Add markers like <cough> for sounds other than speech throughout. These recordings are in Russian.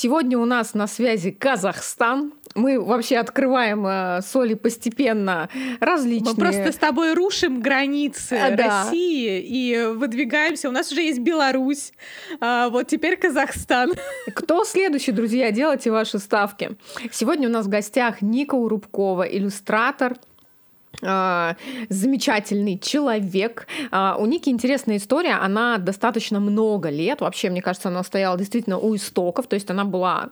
Сегодня у нас на связи Казахстан. Мы вообще открываем э, соли постепенно различные. Мы просто с тобой рушим границы А, да. России и выдвигаемся. У нас уже есть Беларусь, а, вот теперь Казахстан. <laughs> Кто следующий, друзья? Делайте ваши ставки. Сегодня у нас в гостях Ника Урубкова, иллюстратор, замечательный человек. Э, у Ники интересная история. Она достаточно много лет, вообще, мне кажется, она стояла действительно у истоков, то есть она была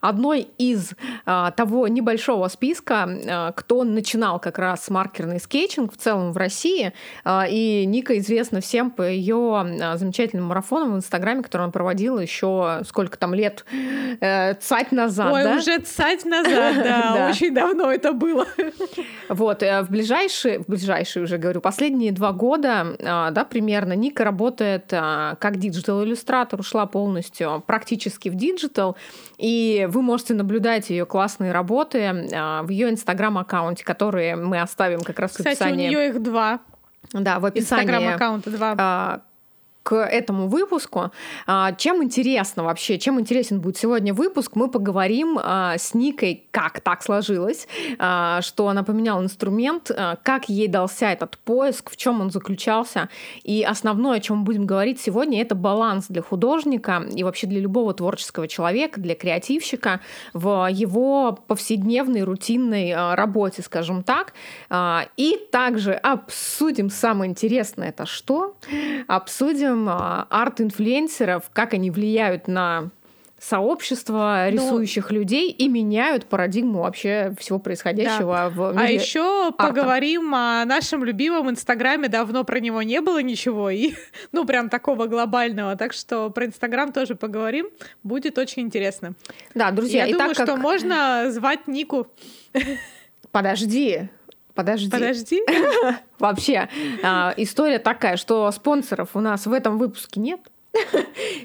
одной из а, того небольшого списка, а, кто начинал как раз маркерный скетчинг в целом в России. А, и Ника известна всем по ее а, замечательным марафонам в Инстаграме, который она проводила еще сколько там лет, э, цать назад. Ой, да? уже цать назад, <laughs> да, очень давно это было. Вот, э, в ближайшие, в ближайшие уже говорю, последние два года, а, да, примерно, Ника работает а, как диджитал-иллюстратор, ушла полностью практически в диджитал, и вы можете наблюдать ее классные работы а, в ее инстаграм-аккаунте, которые мы оставим как раз в Кстати, у описании. нее их два. Да, в описании Инстаграм-аккаунта два. К этому выпуску. А, Чем интересно вообще, чем интересен будет сегодня выпуск, мы поговорим а, с Никой, как так сложилось, а, что она поменяла инструмент, как ей дался этот поиск, в чем он заключался. И основное, о чем мы будем говорить сегодня, это баланс для художника и вообще для любого творческого человека, для креативщика в его повседневной рутинной работе, скажем так. И также обсудим самое интересное, это что? Обсудим а, арт-инфлюенсеров, как они влияют на сообщество Ну, рисующих людей и меняют парадигму вообще всего происходящего в А мире. еще поговорим о нашем любимом Инстаграме. Давно про него не было ничего, и <laughs> ну прям такого глобального. Так что про Инстаграм тоже поговорим. Будет очень интересно. Да, друзья, Я и думаю, так как... что можно звать Нику. <laughs> Подожди, подожди. Подожди. <laughs> Вообще, а, история такая, что спонсоров у нас в этом выпуске нет. <laughs>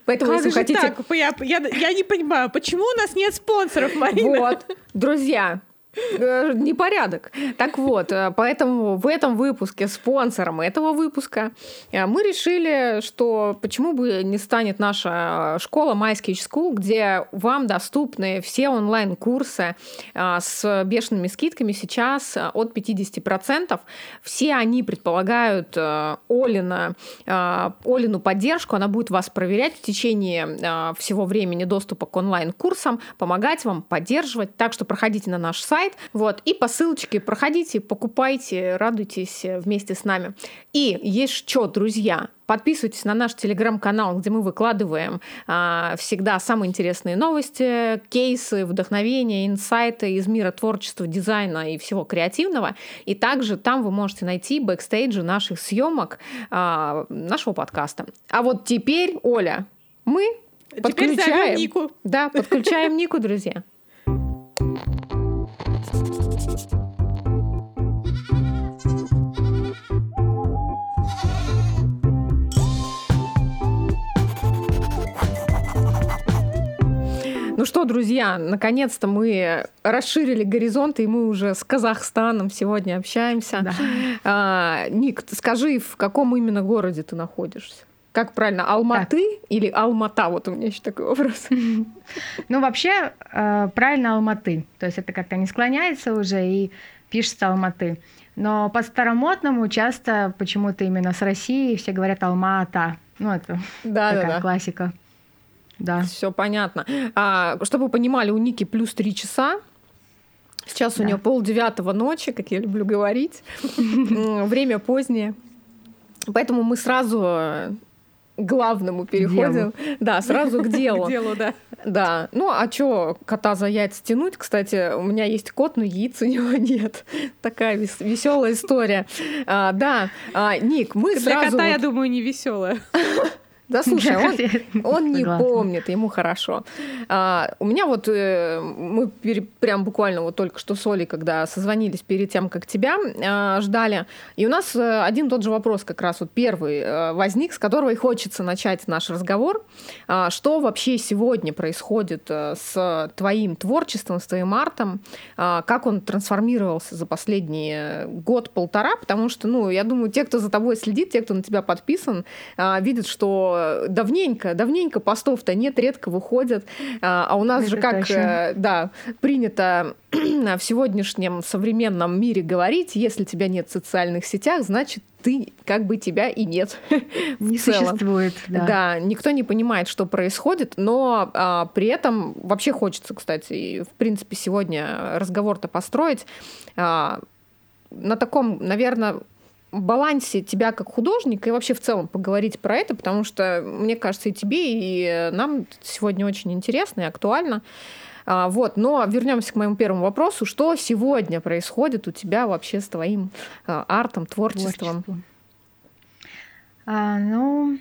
Поэтому, Как если же хотите... так? Я, я, я не понимаю, почему у нас нет спонсоров, Марина? Вот, друзья, непорядок. Так вот, э, поэтому в этом выпуске спонсором этого выпуска э, мы решили, что почему бы не станет наша школа My Sketch School, где вам доступны все онлайн-курсы э, с бешеными скидками сейчас э, от 50%. Все они предполагают э, Олина, э, Олину поддержку, она будет вас проверять в течение э, всего времени доступа к онлайн-курсам, помогать вам, поддерживать. Так что проходите на наш сайт, вот, и по ссылочке проходите, покупайте, радуйтесь э, вместе с нами. И есть что, друзья, Подписывайтесь на наш телеграм-канал, где мы выкладываем а, всегда самые интересные новости, кейсы, вдохновения, инсайты из мира творчества, дизайна и всего креативного. И также там вы можете найти бэкстейджи наших съемок а, нашего подкаста. А вот теперь, Оля, мы Теперь подключаем... Нику. Да, подключаем Нику, друзья. Ну что, друзья, наконец-то мы расширили горизонты, и мы уже с Казахстаном сегодня общаемся. Да. А, Ник, скажи, в каком именно городе ты находишься? Как правильно, Алматы или Алмата? Вот у меня еще такой вопрос. <laughs> Ну, вообще, э, правильно Алматы. То есть это как-то не склоняется уже и пишется Алматы. Но по-старомодному часто почему-то именно с России все говорят Алма-Ата. Ну, это Да, такая да, да. классика. Да. Все понятно. А, чтобы вы понимали, у Ники плюс три часа. Сейчас у Да. нее полдевятого ночи, как я люблю говорить. <laughs> Время позднее. Поэтому мы сразу э, главному переходим. <laughs> Да, сразу к делу. К делу, да. Да. Ну, а чё кота за яйца тянуть? Кстати, у меня есть кот, но яиц у него <laughs> нет. Такая веселая история. А, да, А, Ник, мы Для сразу... кота, я думаю, не веселая. <laughs> Да слушай, он, он не помнит, ему хорошо. А, у меня вот э, мы пере- прям буквально вот только что с Олей, когда созвонились перед тем, как тебя а, ждали, и у нас э, один тот же вопрос как раз вот первый э, возник, с которого и хочется начать наш разговор. А, что вообще сегодня происходит э, с твоим творчеством, с твоим артом? А, как он трансформировался за последний год-полтора? Потому что, ну, я думаю, те, кто за тобой следит, те, кто на тебя подписан, а, видят, что что давненько, давненько постов-то нет, редко выходят. А, а у нас Это же как, точно. Э, да, принято <clears throat> в сегодняшнем современном мире говорить, если тебя нет в социальных сетях, значит, ты как бы тебя и нет. <laughs> Не существует, да. Да, никто не понимает, что происходит, но а, при этом вообще хочется, кстати, в принципе, сегодня разговор-то построить а, на таком, наверное, балансе тебя как художника и вообще в целом поговорить про это, потому что, мне кажется, и тебе, и нам сегодня очень интересно и актуально. А, вот, но вернемся к моему первому вопросу. Что сегодня происходит у тебя вообще с твоим а, артом, творчеством? А, ну,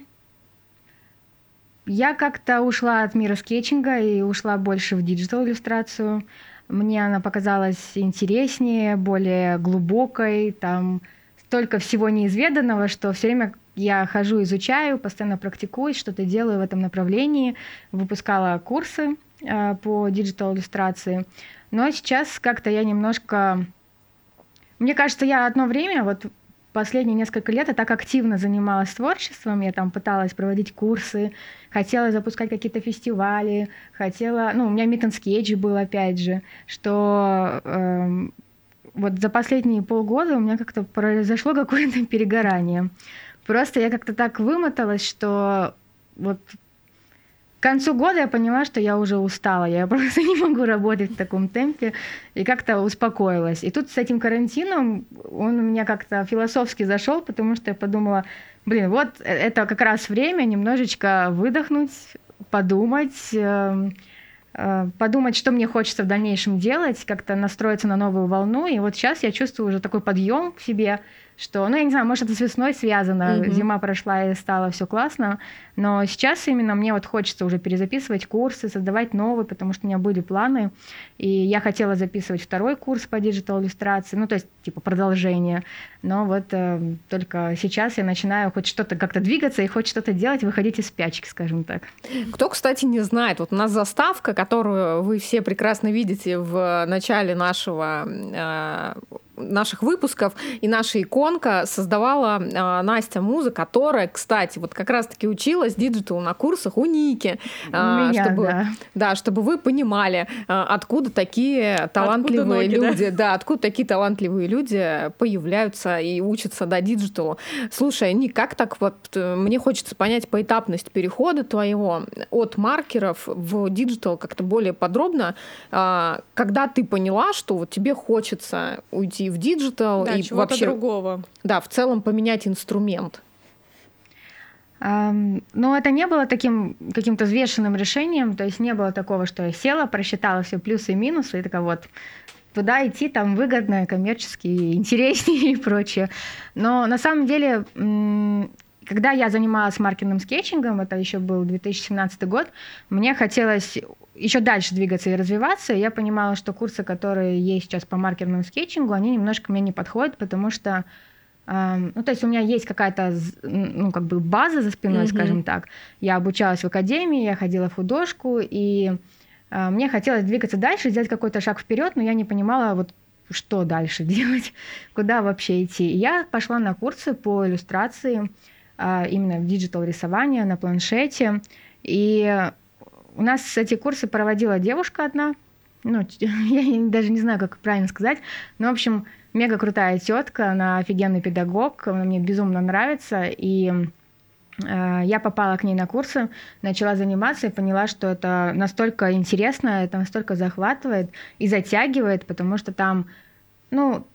я как-то ушла от мира скетчинга и ушла больше в диджитал иллюстрацию. Мне она показалась интереснее, более глубокой, там столько всего неизведанного, что все время я хожу, изучаю, постоянно практикуюсь, что-то делаю в этом направлении, выпускала курсы э, по диджитал иллюстрации. Но сейчас как-то я немножко... Мне кажется, я одно время, вот последние несколько лет я так активно занималась творчеством, я там пыталась проводить курсы, хотела запускать какие-то фестивали, хотела, ну, у меня Meet Sketch был, опять же, что э, вот за последние полгода у меня как-то произошло какое-то <laughs> перегорание. Просто я как-то так вымоталась, что вот к концу года я поняла, что я уже устала, я <laughs> просто не могу работать в таком темпе, и как-то успокоилась. И тут с этим карантином он у меня как-то философски зашел, потому что я подумала, блин, вот это как раз время немножечко выдохнуть, подумать, эм, Э, подумать, что мне хочется в дальнейшем делать, как-то настроиться на новую волну. И вот сейчас я чувствую уже такой подъем в себе, что, ну, я не знаю, может, это с весной связано, mm-hmm. зима прошла и стало все классно, но сейчас именно мне вот хочется уже перезаписывать курсы, создавать новые, потому что у меня были планы, и я хотела записывать второй курс по диджитал иллюстрации, ну, то есть, типа, продолжение, но вот э, только сейчас я начинаю хоть что-то как-то двигаться и хоть что-то делать, выходить из спячки, скажем так. Кто, кстати, не знает, вот у нас заставка, которую вы все прекрасно видите в начале нашего э, наших выпусков и наша иконка создавала э, Настя Муза, которая, кстати, вот как раз-таки училась диджитал на курсах у Ники. Э, Меня, чтобы, да. да, чтобы вы понимали, э, откуда такие талантливые откуда ноги, люди, да? да, откуда такие талантливые люди появляются и учатся до да, диджиталу. Слушай, Ник, как так вот, э, мне хочется понять поэтапность перехода твоего от маркеров в диджитал как-то более подробно, э, когда ты поняла, что вот тебе хочется уйти в диджитал да, и вообще другого. Да, в целом поменять инструмент. Но это не было таким каким-то взвешенным решением, то есть не было такого, что я села, просчитала все плюсы и минусы, и такая вот, туда идти там выгодно, коммерчески, интереснее и прочее. Но на самом деле, когда я занималась маркетинговым скетчингом, это еще был 2017 год, мне хотелось еще дальше двигаться и развиваться. я понимала, что курсы, которые есть сейчас по маркерному скетчингу, они немножко мне не подходят, потому что э, ну, то есть у меня есть какая-то, ну, как бы база за спиной, mm-hmm. скажем так. Я обучалась в академии, я ходила в художку, и мне хотелось двигаться дальше, сделать какой-то шаг вперед, но я не понимала, вот что дальше <laughs> делать, куда вообще идти. И я пошла на курсы по иллюстрации, э, именно в диджитал рисование на планшете, и у нас эти курсы проводила девушка одна, ну, <laughs> я даже не знаю, как правильно сказать, но, в общем, мега крутая тетка, она офигенный педагог, она мне безумно нравится, и я попала к ней на курсы, начала заниматься и поняла, что это настолько интересно, это настолько захватывает и затягивает, потому что там, ну,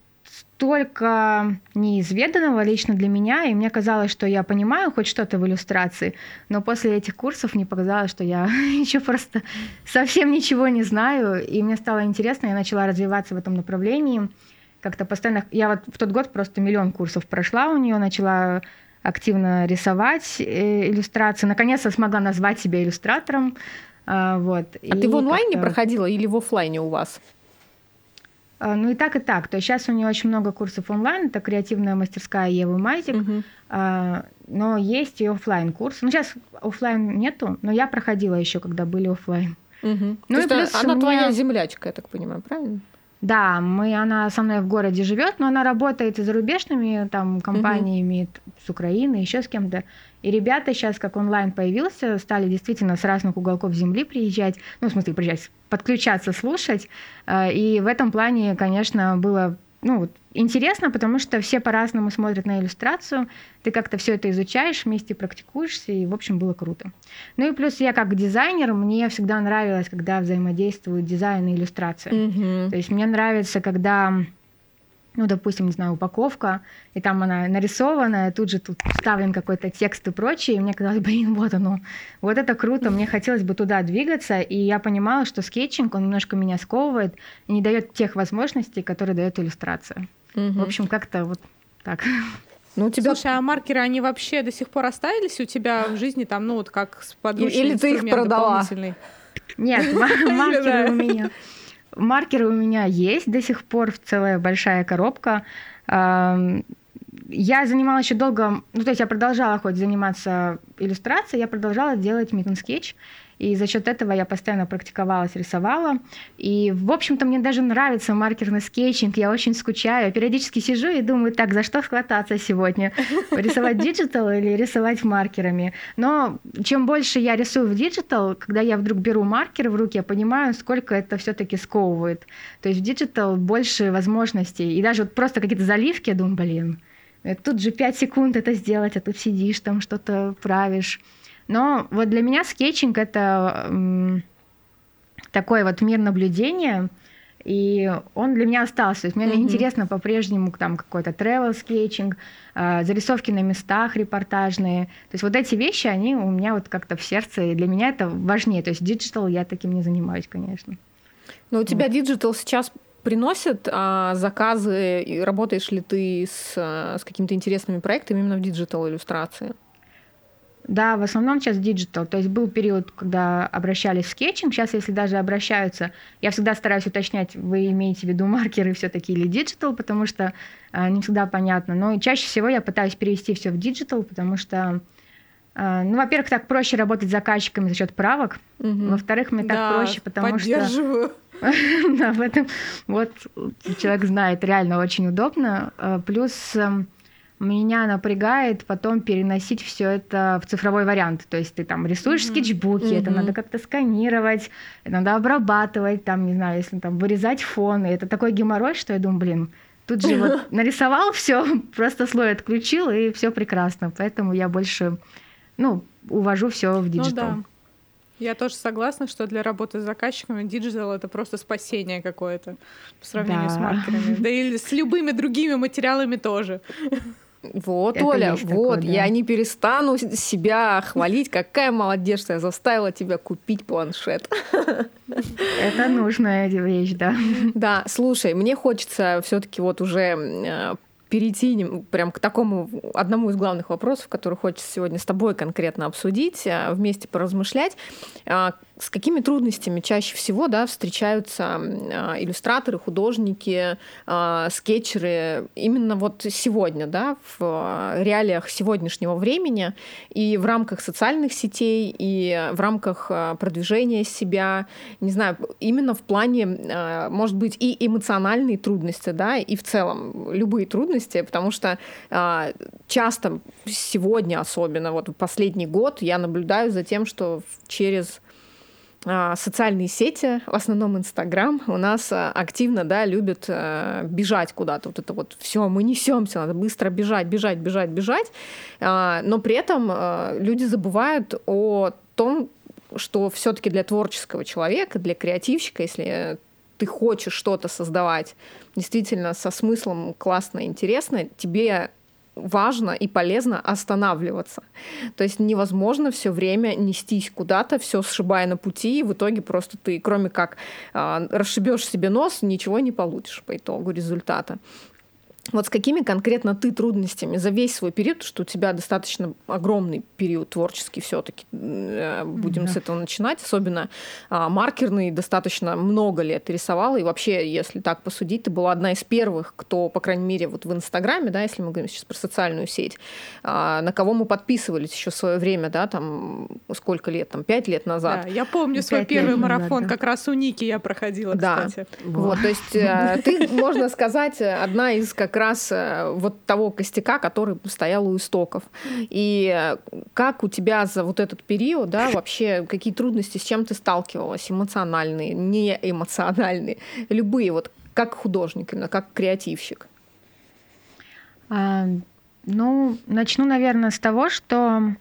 столько неизведанного лично для меня, и мне казалось, что я понимаю хоть что-то в иллюстрации, но после этих курсов мне показалось, что я <laughs> еще просто совсем ничего не знаю, и мне стало интересно, я начала развиваться в этом направлении, как-то постоянно... Я вот в тот год просто миллион курсов прошла у нее, начала активно рисовать э, иллюстрации, наконец-то смогла назвать себя иллюстратором, а, вот. А и ты в онлайне проходила или в офлайне у вас? А, ну и так, и так. То есть сейчас у нее очень много курсов онлайн, это креативная мастерская Евы Майтик, угу. но есть и офлайн курсы. Ну сейчас офлайн нету, но я проходила еще, когда были офлайн. Угу. Ну То и плюс она меня... твоя землячка, я так понимаю, правильно? Да, мы, она со мной в городе живет, но она работает и зарубежными там компаниями угу. с Украины, еще с кем-то. И ребята сейчас, как онлайн появился, стали действительно с разных уголков земли приезжать, ну, в смысле, приезжать, подключаться, слушать. Э, и в этом плане, конечно, было ну, вот, интересно, потому что все по-разному смотрят на иллюстрацию, ты как-то все это изучаешь, вместе практикуешься, и, в общем, было круто. Ну и плюс я как дизайнер, мне всегда нравилось, когда взаимодействуют дизайн и иллюстрация. Mm-hmm. То есть мне нравится, когда ну, допустим, не знаю, упаковка, и там она нарисованная, тут же тут вставлен какой-то текст и прочее, и мне казалось, блин, вот оно, вот это круто, мне хотелось бы туда двигаться, и я понимала, что скетчинг, он немножко меня сковывает и не дает тех возможностей, которые дает иллюстрация. Угу. В общем, как-то вот так. Ну, у тебя... Слушай, а маркеры, они вообще до сих пор остались у тебя в жизни, там, ну, вот как с подручный Или ты их продала? Нет, <laughs> маркеры у меня Маркеры у меня есть до сих пор, целая большая коробка. Я занималась еще долго, ну то есть я продолжала хоть заниматься иллюстрацией, я продолжала делать митн скетч. И за счет этого я постоянно практиковалась, рисовала. И, в общем-то, мне даже нравится маркерный скетчинг. Я очень скучаю. Я периодически сижу и думаю, так, за что хвататься сегодня? <laughs> Рисовать диджитал или рисовать маркерами? Но чем больше я рисую в диджитал, когда я вдруг беру маркер в руки, я понимаю, сколько это все-таки сковывает. То есть в диджитал больше возможностей. И даже вот просто какие-то заливки, я думаю, блин, тут же 5 секунд это сделать, а тут сидишь, там что-то правишь. Но вот для меня скетчинг это такой вот мир наблюдения, и он для меня остался. То есть мне mm-hmm. интересно по-прежнему там какой-то travel скетчинг, э, зарисовки на местах репортажные. То есть вот эти вещи, они у меня вот как-то в сердце, и для меня это важнее. То есть диджитал я таким не занимаюсь, конечно. Но у тебя диджитал вот. сейчас приносит а, заказы, и работаешь ли ты с, с какими-то интересными проектами именно в диджитал иллюстрации? Да, в основном сейчас диджитал. То есть был период, когда обращались в скетчинг. Сейчас, если даже обращаются, я всегда стараюсь уточнять, вы имеете в виду маркеры все-таки или диджитал, потому что э, не всегда понятно. Но чаще всего я пытаюсь перевести все в диджитал, потому что э, ну, во-первых, так проще работать с заказчиками за счет правок. Угу. Во-вторых, мне да, так проще, потому что... <laughs> Да, в этом вот человек знает, реально очень удобно. Э, плюс эм, меня напрягает потом переносить все это в цифровой вариант. То есть ты там рисуешь mm-hmm. скетчбуки, mm-hmm. это надо как-то сканировать, это надо обрабатывать, там, не знаю, если там вырезать фон. И это такой геморрой, что я думаю, блин, тут же вот <laughs> нарисовал все, <laughs> просто слой отключил, и все прекрасно. Поэтому я больше, ну, увожу все в диджитал. Ну, да. Я тоже согласна, что для работы с заказчиками диджитал это просто спасение какое-то по сравнению да. с маркерами. Да и с любыми другими материалами тоже. <laughs> Вот, это Оля, вот, такое, да. я не перестану себя хвалить, какая молодец, что я заставила тебя купить планшет. Это нужная вещь, да. Да, слушай, мне хочется все-таки вот уже э, перейти прям к такому одному из главных вопросов, который хочется сегодня с тобой конкретно обсудить, э, вместе поразмышлять. А, с какими трудностями чаще всего да, встречаются а, иллюстраторы, художники, а, скетчеры именно вот сегодня, да, в реалиях сегодняшнего времени и в рамках социальных сетей, и в рамках а, продвижения себя, не знаю, именно в плане, может быть, и эмоциональные трудности, да, и в целом любые трудности, потому что часто сегодня особенно, вот последний год я наблюдаю за тем, что через а, социальные сети, в основном Инстаграм, у нас а, активно, да, любят э, бежать куда-то. Вот это вот все, мы несемся, надо быстро бежать, бежать, бежать, бежать. А, но при этом э, люди забывают о том, что все-таки для творческого человека, для креативщика, если ты хочешь что-то создавать действительно со смыслом классно, интересно, тебе важно и полезно останавливаться. То есть невозможно все время нестись куда-то, все сшибая на пути, и в итоге просто ты, кроме как э, расшибешь себе нос, ничего не получишь по итогу результата. Вот с какими конкретно ты трудностями за весь свой период, что у тебя достаточно огромный период творческий все-таки, э, будем mm-hmm. с этого начинать, особенно а, маркерный, достаточно много лет рисовала, и вообще, если так посудить, ты была одна из первых, кто, по крайней мере, вот в Инстаграме, да, если мы говорим сейчас про социальную сеть, а, на кого мы подписывались еще в свое время, да, там сколько лет, там пять лет назад. Да, я помню свой первый марафон, назад, да. как раз у Ники я проходила, да. кстати. Вот, то есть э, ты, можно сказать, одна из как раз э, вот того костяка, который стоял у истоков. И э, как у тебя за вот этот период, да, вообще какие трудности, с чем ты сталкивалась, эмоциональные, не эмоциональные, любые, вот как художник, именно как креативщик? А, ну, начну, наверное, с того, что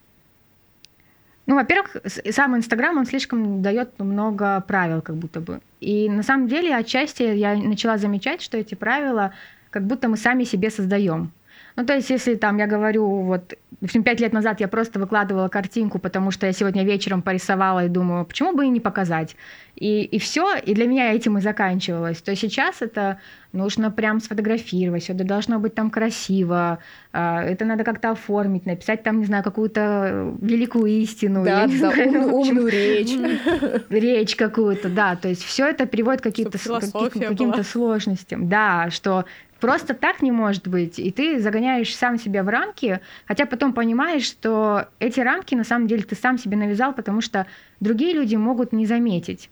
ну, во-первых, сам Инстаграм, он слишком дает много правил, как будто бы. И на самом деле, отчасти я начала замечать, что эти правила как будто мы сами себе создаем. Ну, то есть, если там я говорю, вот, в общем, пять лет назад я просто выкладывала картинку, потому что я сегодня вечером порисовала и думаю, почему бы и не показать. И, и все, и для меня этим и заканчивалось. То сейчас это нужно прям сфотографировать, это должно быть там красиво, а, это надо как-то оформить, написать там, не знаю, какую-то великую истину. Да, да, знаю, умную, умную речь. Речь какую-то, да. То есть все это приводит к каким-то каким сложностям. Да, что Просто так не может быть. И ты загоняешь сам себя в рамки, хотя потом понимаешь, что эти рамки на самом деле ты сам себе навязал, потому что другие люди могут не заметить.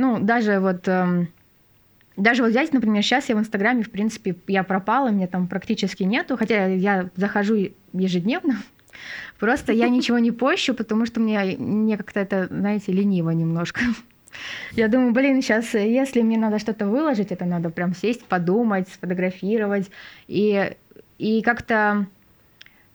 Ну, даже вот... Эм, даже вот взять, например, сейчас я в Инстаграме, в принципе, я пропала, мне там практически нету, хотя я захожу ежедневно, <laughs> просто я ничего не пощу, потому что мне, мне как-то это, знаете, лениво немножко. <laughs> Я думаю, блин, сейчас, если мне надо что-то выложить, это надо прям сесть, подумать, сфотографировать. И, и как-то...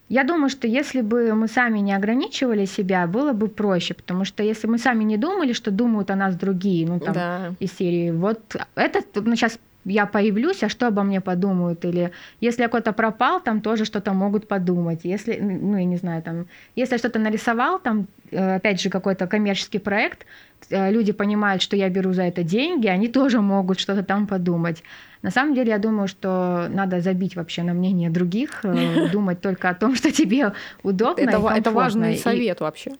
Я думаю, что если бы мы сами не ограничивали себя, было бы проще, потому что если мы сами не думали, что думают о нас другие, ну там да. из серии, вот это ну, сейчас я появлюсь, а что обо мне подумают? Или если я куда-то пропал, там тоже что-то могут подумать. Если, ну, я не знаю, там, если я что-то нарисовал, там, э, опять же, какой-то коммерческий проект, э, люди понимают, что я беру за это деньги, они тоже могут что-то там подумать. На самом деле, я думаю, что надо забить вообще на мнение других, э, <laughs> думать только о том, что тебе удобно. Это, это важный совет вообще.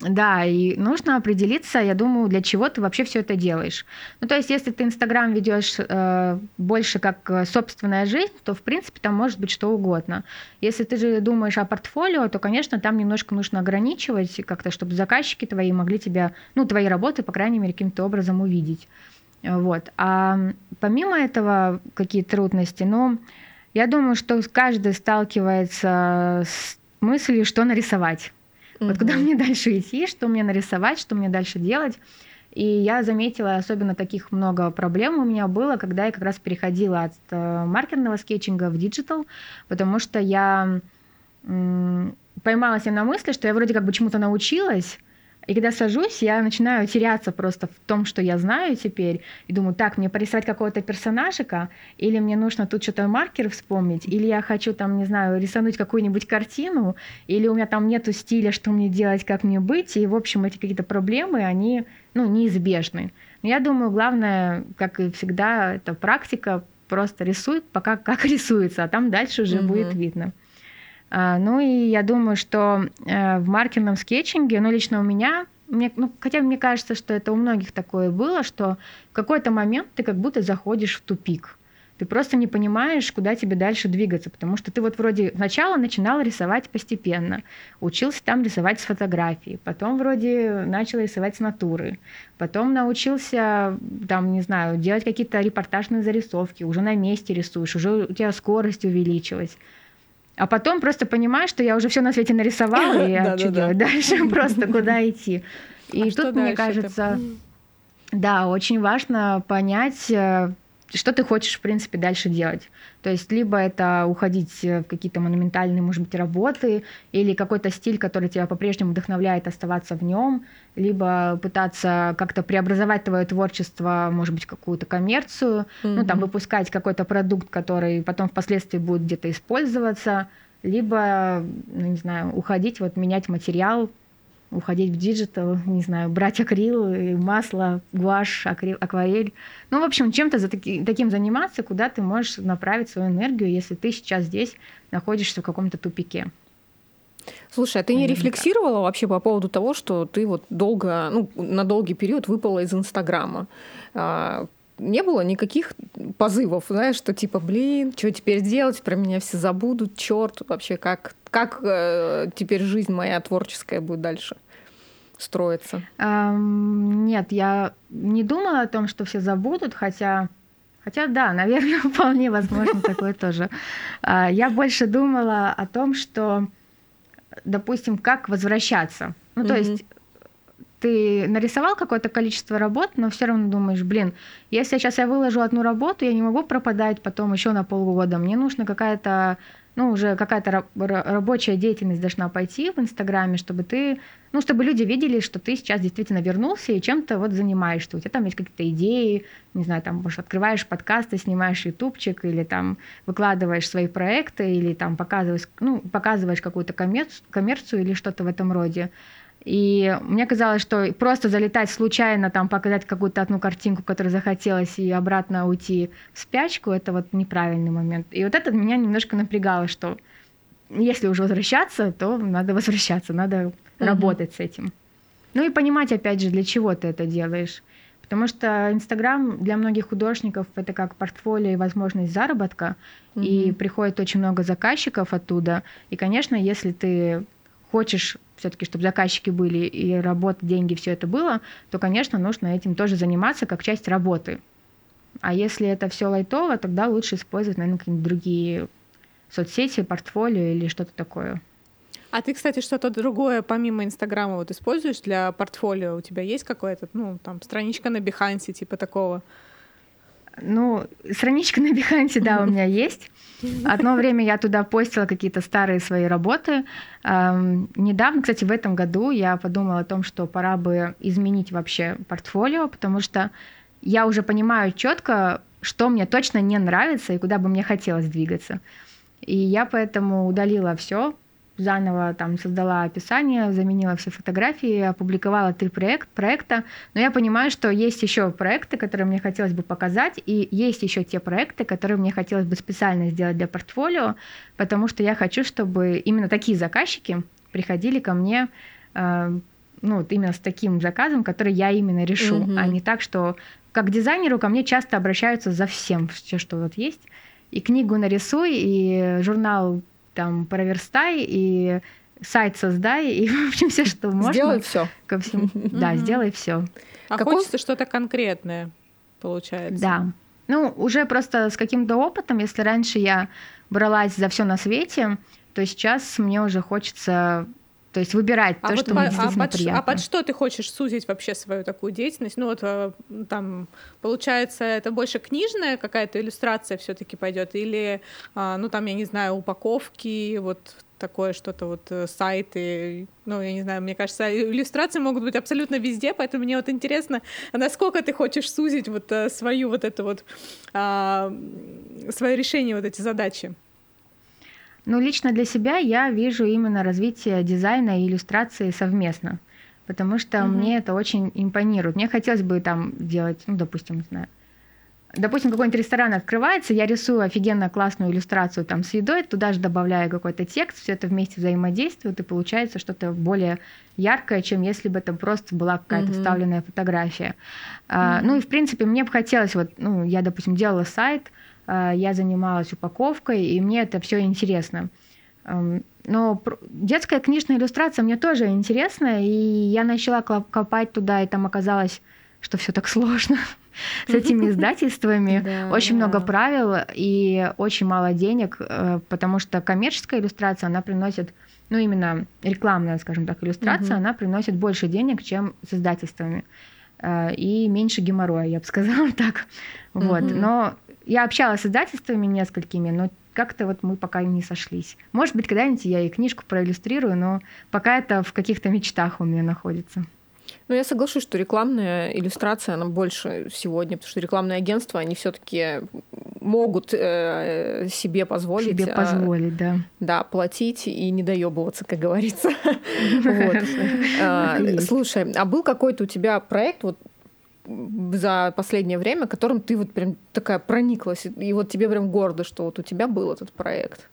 Да, и нужно определиться, я думаю, для чего ты вообще все это делаешь. Ну, то есть, если ты Инстаграм ведешь э, больше как э, собственная жизнь, то, в принципе, там может быть что угодно. Если ты же думаешь о портфолио, то, конечно, там немножко нужно ограничивать как-то, чтобы заказчики твои могли тебя, ну, твои работы, по крайней мере, каким-то образом увидеть. Вот. А помимо этого, какие трудности? Ну, я думаю, что каждый сталкивается с мыслью, что нарисовать. Вот куда мне дальше идти, что мне нарисовать, что мне дальше делать. И я заметила, особенно таких много проблем у меня было, когда я как раз переходила от э, маркерного скетчинга в диджитал, потому что я поймалась на мысли, что я вроде как бы чему-то научилась, и когда сажусь, я начинаю теряться просто в том, что я знаю теперь, и думаю, так, мне порисовать какого-то персонажика, или мне нужно тут что-то маркер вспомнить, или я хочу там, не знаю, рисовать какую-нибудь картину, или у меня там нету стиля, что мне делать, как мне быть, и, в общем, эти какие-то проблемы, они, ну, неизбежны. Но я думаю, главное, как и всегда, это практика, просто рисуй пока как <laughs> рисуется, а там дальше уже mm-hmm. будет видно. А, ну и я думаю, что э, в маркерном скетчинге, ну лично у меня, мне, ну, хотя мне кажется, что это у многих такое было, что в какой-то момент ты как будто заходишь в тупик. Ты просто не понимаешь, куда тебе дальше двигаться, потому что ты вот вроде сначала начинал рисовать постепенно, учился там рисовать с фотографии, потом вроде начал рисовать с натуры, потом научился там, не знаю, делать какие-то репортажные зарисовки, уже на месте рисуешь, уже у тебя скорость увеличилась. А потом просто понимаешь, что я уже все на свете нарисовала, и я что делать дальше, <laughs> просто куда идти. И а тут, мне кажется, да, очень важно понять, э, что ты хочешь, в принципе, дальше делать. То есть либо это уходить в какие-то монументальные, может быть, работы, или какой-то стиль, который тебя по-прежнему вдохновляет оставаться в нем, либо пытаться как-то преобразовать твое творчество, может быть, какую-то коммерцию, mm-hmm. ну, там, выпускать какой-то продукт, который потом впоследствии будет где-то использоваться, либо, ну, не знаю, уходить, вот менять материал, уходить в диджитал, не знаю, брать акрил, масло, гуашь, акрил, акварель. Ну, в общем, чем-то за таки, таким заниматься, куда ты можешь направить свою энергию, если ты сейчас здесь находишься в каком-то тупике. Слушай, а ты не рефлексировала вообще по поводу того, что ты вот долго, ну, на долгий период выпала из Инстаграма? Не было никаких позывов, знаешь, что типа, блин, что теперь делать, про меня все забудут, черт, вообще как, как э, теперь жизнь моя творческая будет дальше строиться? Um, нет, я не думала о том, что все забудут, хотя Хотя да, наверное, <laughs> вполне возможно такое тоже. А, я больше думала о том, что, допустим, как возвращаться. Ну, то есть ты нарисовал какое-то количество работ, но все равно думаешь, блин, если сейчас я выложу одну работу, я не могу пропадать потом еще на полгода. Мне нужно какая-то, ну, уже какая-то рабочая деятельность должна пойти в Инстаграме, чтобы ты, ну, чтобы люди видели, что ты сейчас действительно вернулся и чем-то вот занимаешься. У тебя там есть какие-то идеи, не знаю, там, может, открываешь подкасты, снимаешь ютубчик или там выкладываешь свои проекты или там показываешь, ну, показываешь какую-то коммерцию или что-то в этом роде. И мне казалось, что просто залетать случайно, там, показать какую-то одну картинку, которую захотелось, и обратно уйти в спячку, это вот неправильный момент. И вот это меня немножко напрягало, что если уже возвращаться, то надо возвращаться, надо uh-huh. работать с этим. Ну и понимать, опять же, для чего ты это делаешь. Потому что Инстаграм для многих художников это как портфолио и возможность заработка, mm-hmm. и приходит очень много заказчиков оттуда. И, конечно, если ты хочешь все-таки, чтобы заказчики были и работа, деньги, все это было, то, конечно, нужно этим тоже заниматься как часть работы. А если это все лайтово, тогда лучше использовать, наверное, какие-нибудь другие соцсети, портфолио или что-то такое. А ты, кстати, что-то другое помимо Инстаграма вот используешь для портфолио? У тебя есть какое-то, ну, там, страничка на Бихансе, типа такого? Ну, страничка на Behance, да, у меня есть. Одно время я туда постила какие-то старые свои работы. Эм, недавно, кстати, в этом году я подумала о том, что пора бы изменить вообще портфолио, потому что я уже понимаю четко, что мне точно не нравится и куда бы мне хотелось двигаться. И я поэтому удалила все, заново там создала описание, заменила все фотографии, опубликовала три проект, проекта. Но я понимаю, что есть еще проекты, которые мне хотелось бы показать, и есть еще те проекты, которые мне хотелось бы специально сделать для портфолио, потому что я хочу, чтобы именно такие заказчики приходили ко мне э, ну, вот именно с таким заказом, который я именно решу, mm-hmm. а не так, что как дизайнеру ко мне часто обращаются за всем, все, что вот есть. И книгу нарисуй, и журнал там проверстай и сайт создай, и, <laughs> в общем, все, что можно. Сделай все. Ко всему. Да, сделай все. А Какой... хочется что-то конкретное, получается. Да. Ну, уже просто с каким-то опытом, если раньше я бралась за все на свете, то сейчас мне уже хочется то есть выбирать а то, вот что по, а под, приятно. А под что ты хочешь сузить вообще свою такую деятельность? Ну вот э, там получается это больше книжная какая-то иллюстрация все-таки пойдет или а, ну там я не знаю упаковки вот такое что-то вот э, сайты, ну, я не знаю, мне кажется, иллюстрации могут быть абсолютно везде, поэтому мне вот интересно, насколько ты хочешь сузить вот э, свою вот это вот, а, свое решение, вот эти задачи. Ну, лично для себя я вижу именно развитие дизайна и иллюстрации совместно, потому что угу. мне это очень импонирует. Мне хотелось бы там делать, ну, допустим, не знаю, допустим, какой-нибудь ресторан открывается, я рисую офигенно классную иллюстрацию там с едой, туда же добавляю какой-то текст, все это вместе взаимодействует, и получается что-то более яркое, чем если бы это просто была какая-то mm-hmm. вставленная фотография. Mm-hmm. А, ну и, в принципе, мне бы хотелось, вот, ну, я, допустим, делала сайт, я занималась упаковкой, и мне это все интересно. Но детская книжная иллюстрация мне тоже интересна, и я начала копать туда, и там оказалось, что все так сложно <laughs> с этими издательствами. Очень много правил и очень мало денег, э, потому что коммерческая иллюстрация, она приносит, ну именно рекламная, скажем так, иллюстрация, она приносит больше денег, чем с издательствами. Э, и меньше геморроя, я бы сказала <laughs> так. Вот. Но я общалась с издательствами несколькими, но как-то вот мы пока не сошлись. Может быть, когда-нибудь я и книжку проиллюстрирую, но пока это в каких-то мечтах у меня находится. Ну, я соглашусь, что рекламная иллюстрация, она больше сегодня, потому что рекламные агентства, они все таки могут э, себе позволить. Себе позволить, да. Да, платить и не доебываться, как говорится. <laughs> <laughs> Слушай, а был какой-то у тебя проект, вот за последнее время, которым ты вот прям такая прониклась, и вот тебе прям гордо, что вот у тебя был этот проект?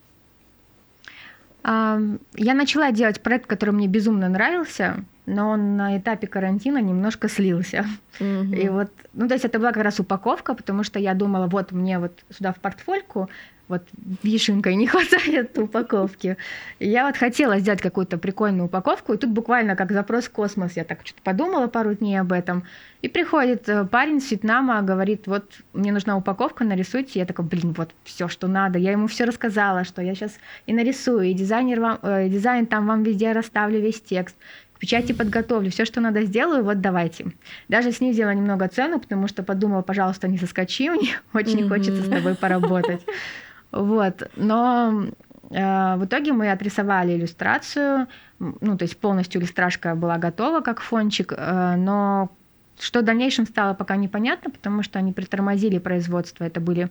Я начала делать проект, который мне безумно нравился, но он на этапе карантина немножко слился. Mm-hmm. И вот, ну, то есть это была как раз упаковка, потому что я думала, вот мне вот сюда в портфольку вот вишенкой не <laughs> хватает упаковки. И я вот хотела сделать какую-то прикольную упаковку, и тут буквально как запрос в космос, я так что-то подумала пару дней об этом, и приходит э, парень с Вьетнама, говорит, вот мне нужна упаковка, нарисуйте. Я такая, блин, вот все, что надо. Я ему все рассказала, что я сейчас и нарисую, и дизайнер вам, э, дизайн там вам везде расставлю весь текст, к печати подготовлю, все, что надо, сделаю, вот давайте. Даже снизила немного цену, потому что подумала, пожалуйста, не соскочи, <laughs> мне очень mm-hmm. хочется с тобой поработать. <laughs> Вот, но э, в итоге мы отрисовали иллюстрацию, ну, то есть полностью иллюстражка была готова как фончик, э, но что в дальнейшем стало пока непонятно, потому что они притормозили производство. Это были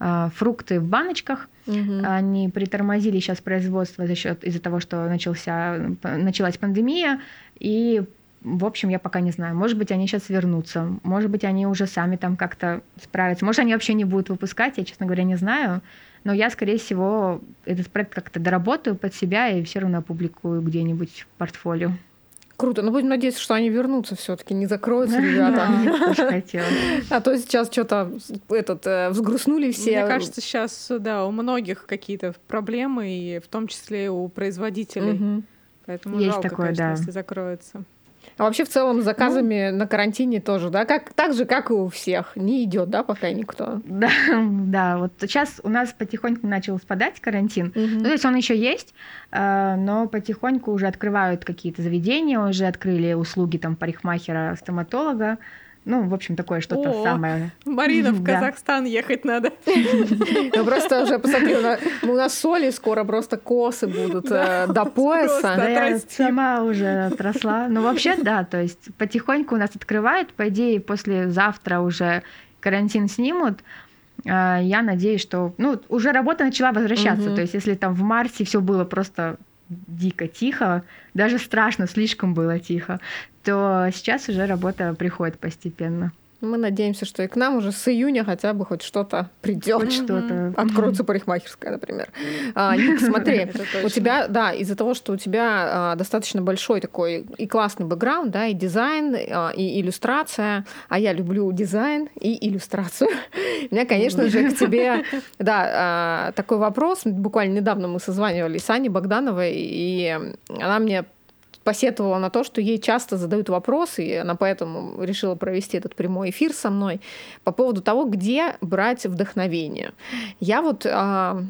э, фрукты в баночках. Угу. Они притормозили сейчас производство за счет из-за того, что начался, началась пандемия. И, в общем, я пока не знаю. Может быть, они сейчас вернутся. Может быть, они уже сами там как-то справятся. Может, они вообще не будут выпускать. Я, честно говоря, не знаю. Но я, скорее всего, этот проект как-то доработаю под себя и все равно опубликую где-нибудь в портфолио. Круто. Ну, будем надеяться, что они вернутся все-таки, не закроются ребята. <laughs> А то сейчас что-то этот э, взгрустнули все. Мне кажется, сейчас, да, у многих какие-то проблемы, и в том числе у производителей. Поэтому Есть жалко, такое, конечно, да. если закроется. А вообще в целом с заказами ну, на карантине тоже, да, как так же, как и у всех, не идет, да, пока никто. Да, <laughs> да. Вот сейчас у нас потихоньку начал спадать карантин. Угу. Ну, то есть он еще есть, э, но потихоньку уже открывают какие-то заведения, уже открыли услуги там парикмахера, стоматолога. Ну, в общем, такое что-то О, самое. Марина, в Казахстан ехать надо. <laughs> Я просто уже посмотрю, у нас соли скоро просто косы будут э, до пояса. Да, я сама уже отросла. Ну, вообще, да, то есть потихоньку у нас открывают, по идее, после завтра уже карантин снимут. А, я надеюсь, что ну, уже работа начала возвращаться. То есть, если там в марте все было просто дико тихо, даже страшно, слишком было тихо, то сейчас уже работа приходит постепенно. Мы надеемся, что и к нам уже с июня хотя бы хоть что-то придет. Хоть что-то. Откроется парикмахерская, например. А, Ник, <laughs> смотри, у тебя, да, из-за того, что у тебя а, достаточно большой такой и классный бэкграунд, да, и дизайн, а, и иллюстрация, а я люблю дизайн и иллюстрацию. <laughs> У меня, конечно же, к тебе, да, а, такой вопрос. Буквально недавно мы созванивались с Аней Богдановой, и она мне посетовала на то, что ей часто задают вопросы, и она поэтому решила провести этот прямой эфир со мной по поводу того, где брать вдохновение. Я вот а,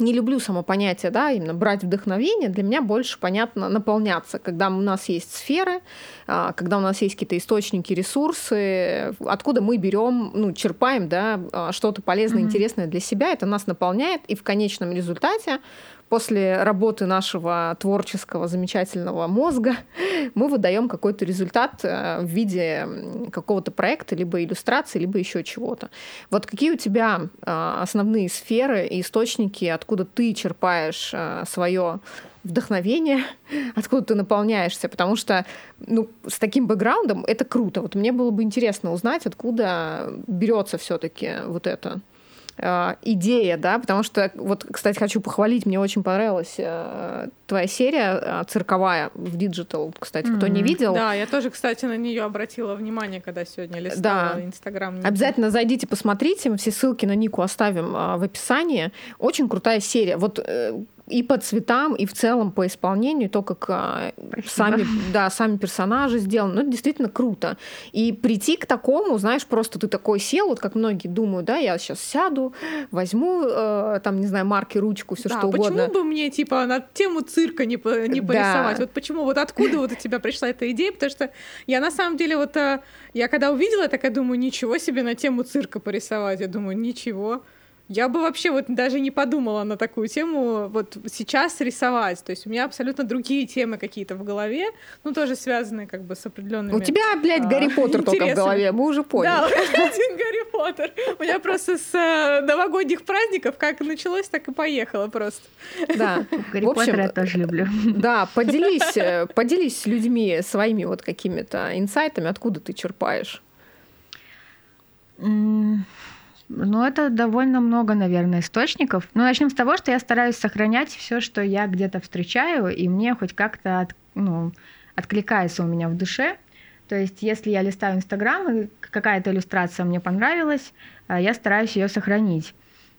не люблю само понятие, да, именно брать вдохновение. Для меня больше понятно наполняться, когда у нас есть сферы, а, когда у нас есть какие-то источники, ресурсы, откуда мы берем, ну, черпаем, да, а, что-то полезное, mm-hmm. интересное для себя, это нас наполняет, и в конечном результате после работы нашего творческого замечательного мозга <laughs> мы выдаем какой-то результат э, в виде какого-то проекта, либо иллюстрации, либо еще чего-то. Вот какие у тебя э, основные сферы и источники, откуда ты черпаешь э, свое вдохновение, <laughs> откуда ты наполняешься, потому что ну, с таким бэкграундом это круто. Вот мне было бы интересно узнать, откуда берется все-таки вот это. Э, идея, да, потому что, вот, кстати, хочу похвалить, мне очень понравилась э, твоя серия э, цирковая в Digital, кстати, mm-hmm. кто не видел. Да, я тоже, кстати, на нее обратила внимание, когда сегодня листала да. Инстаграм. Обязательно зайдите, посмотрите, мы все ссылки на Нику оставим в описании. Очень крутая серия. Вот и по цветам, и в целом по исполнению, то, как а, сами, да, сами персонажи сделаны, ну, это действительно круто. И прийти к такому, знаешь, просто ты такой сел, вот как многие думают, да, я сейчас сяду, возьму, э, там, не знаю, марки, ручку, все да, что угодно. почему бы мне, типа, на тему цирка не, не порисовать? Да. Вот почему, вот откуда вот у тебя пришла эта идея? Потому что я на самом деле вот, э, я когда увидела, так я думаю, ничего себе на тему цирка порисовать. Я думаю, ничего. Я бы вообще вот даже не подумала на такую тему вот сейчас рисовать. То есть у меня абсолютно другие темы какие-то в голове, ну, тоже связанные как бы с определенными... У тебя, блядь, а, Гарри Поттер только в голове, мы уже поняли. Да, <laughs> один Гарри Поттер. У меня просто с э, новогодних праздников как началось, так и поехало просто. Да. Гарри Поттера я тоже люблю. Да, поделись, э, поделись с людьми своими вот какими-то инсайтами, откуда ты черпаешь. Ну, это довольно много, наверное, источников. Но начнем с того, что я стараюсь сохранять все, что я где-то встречаю, и мне хоть как-то от, ну, откликается у меня в душе. То есть, если я листаю Инстаграм, и какая-то иллюстрация мне понравилась, э, я стараюсь ее сохранить.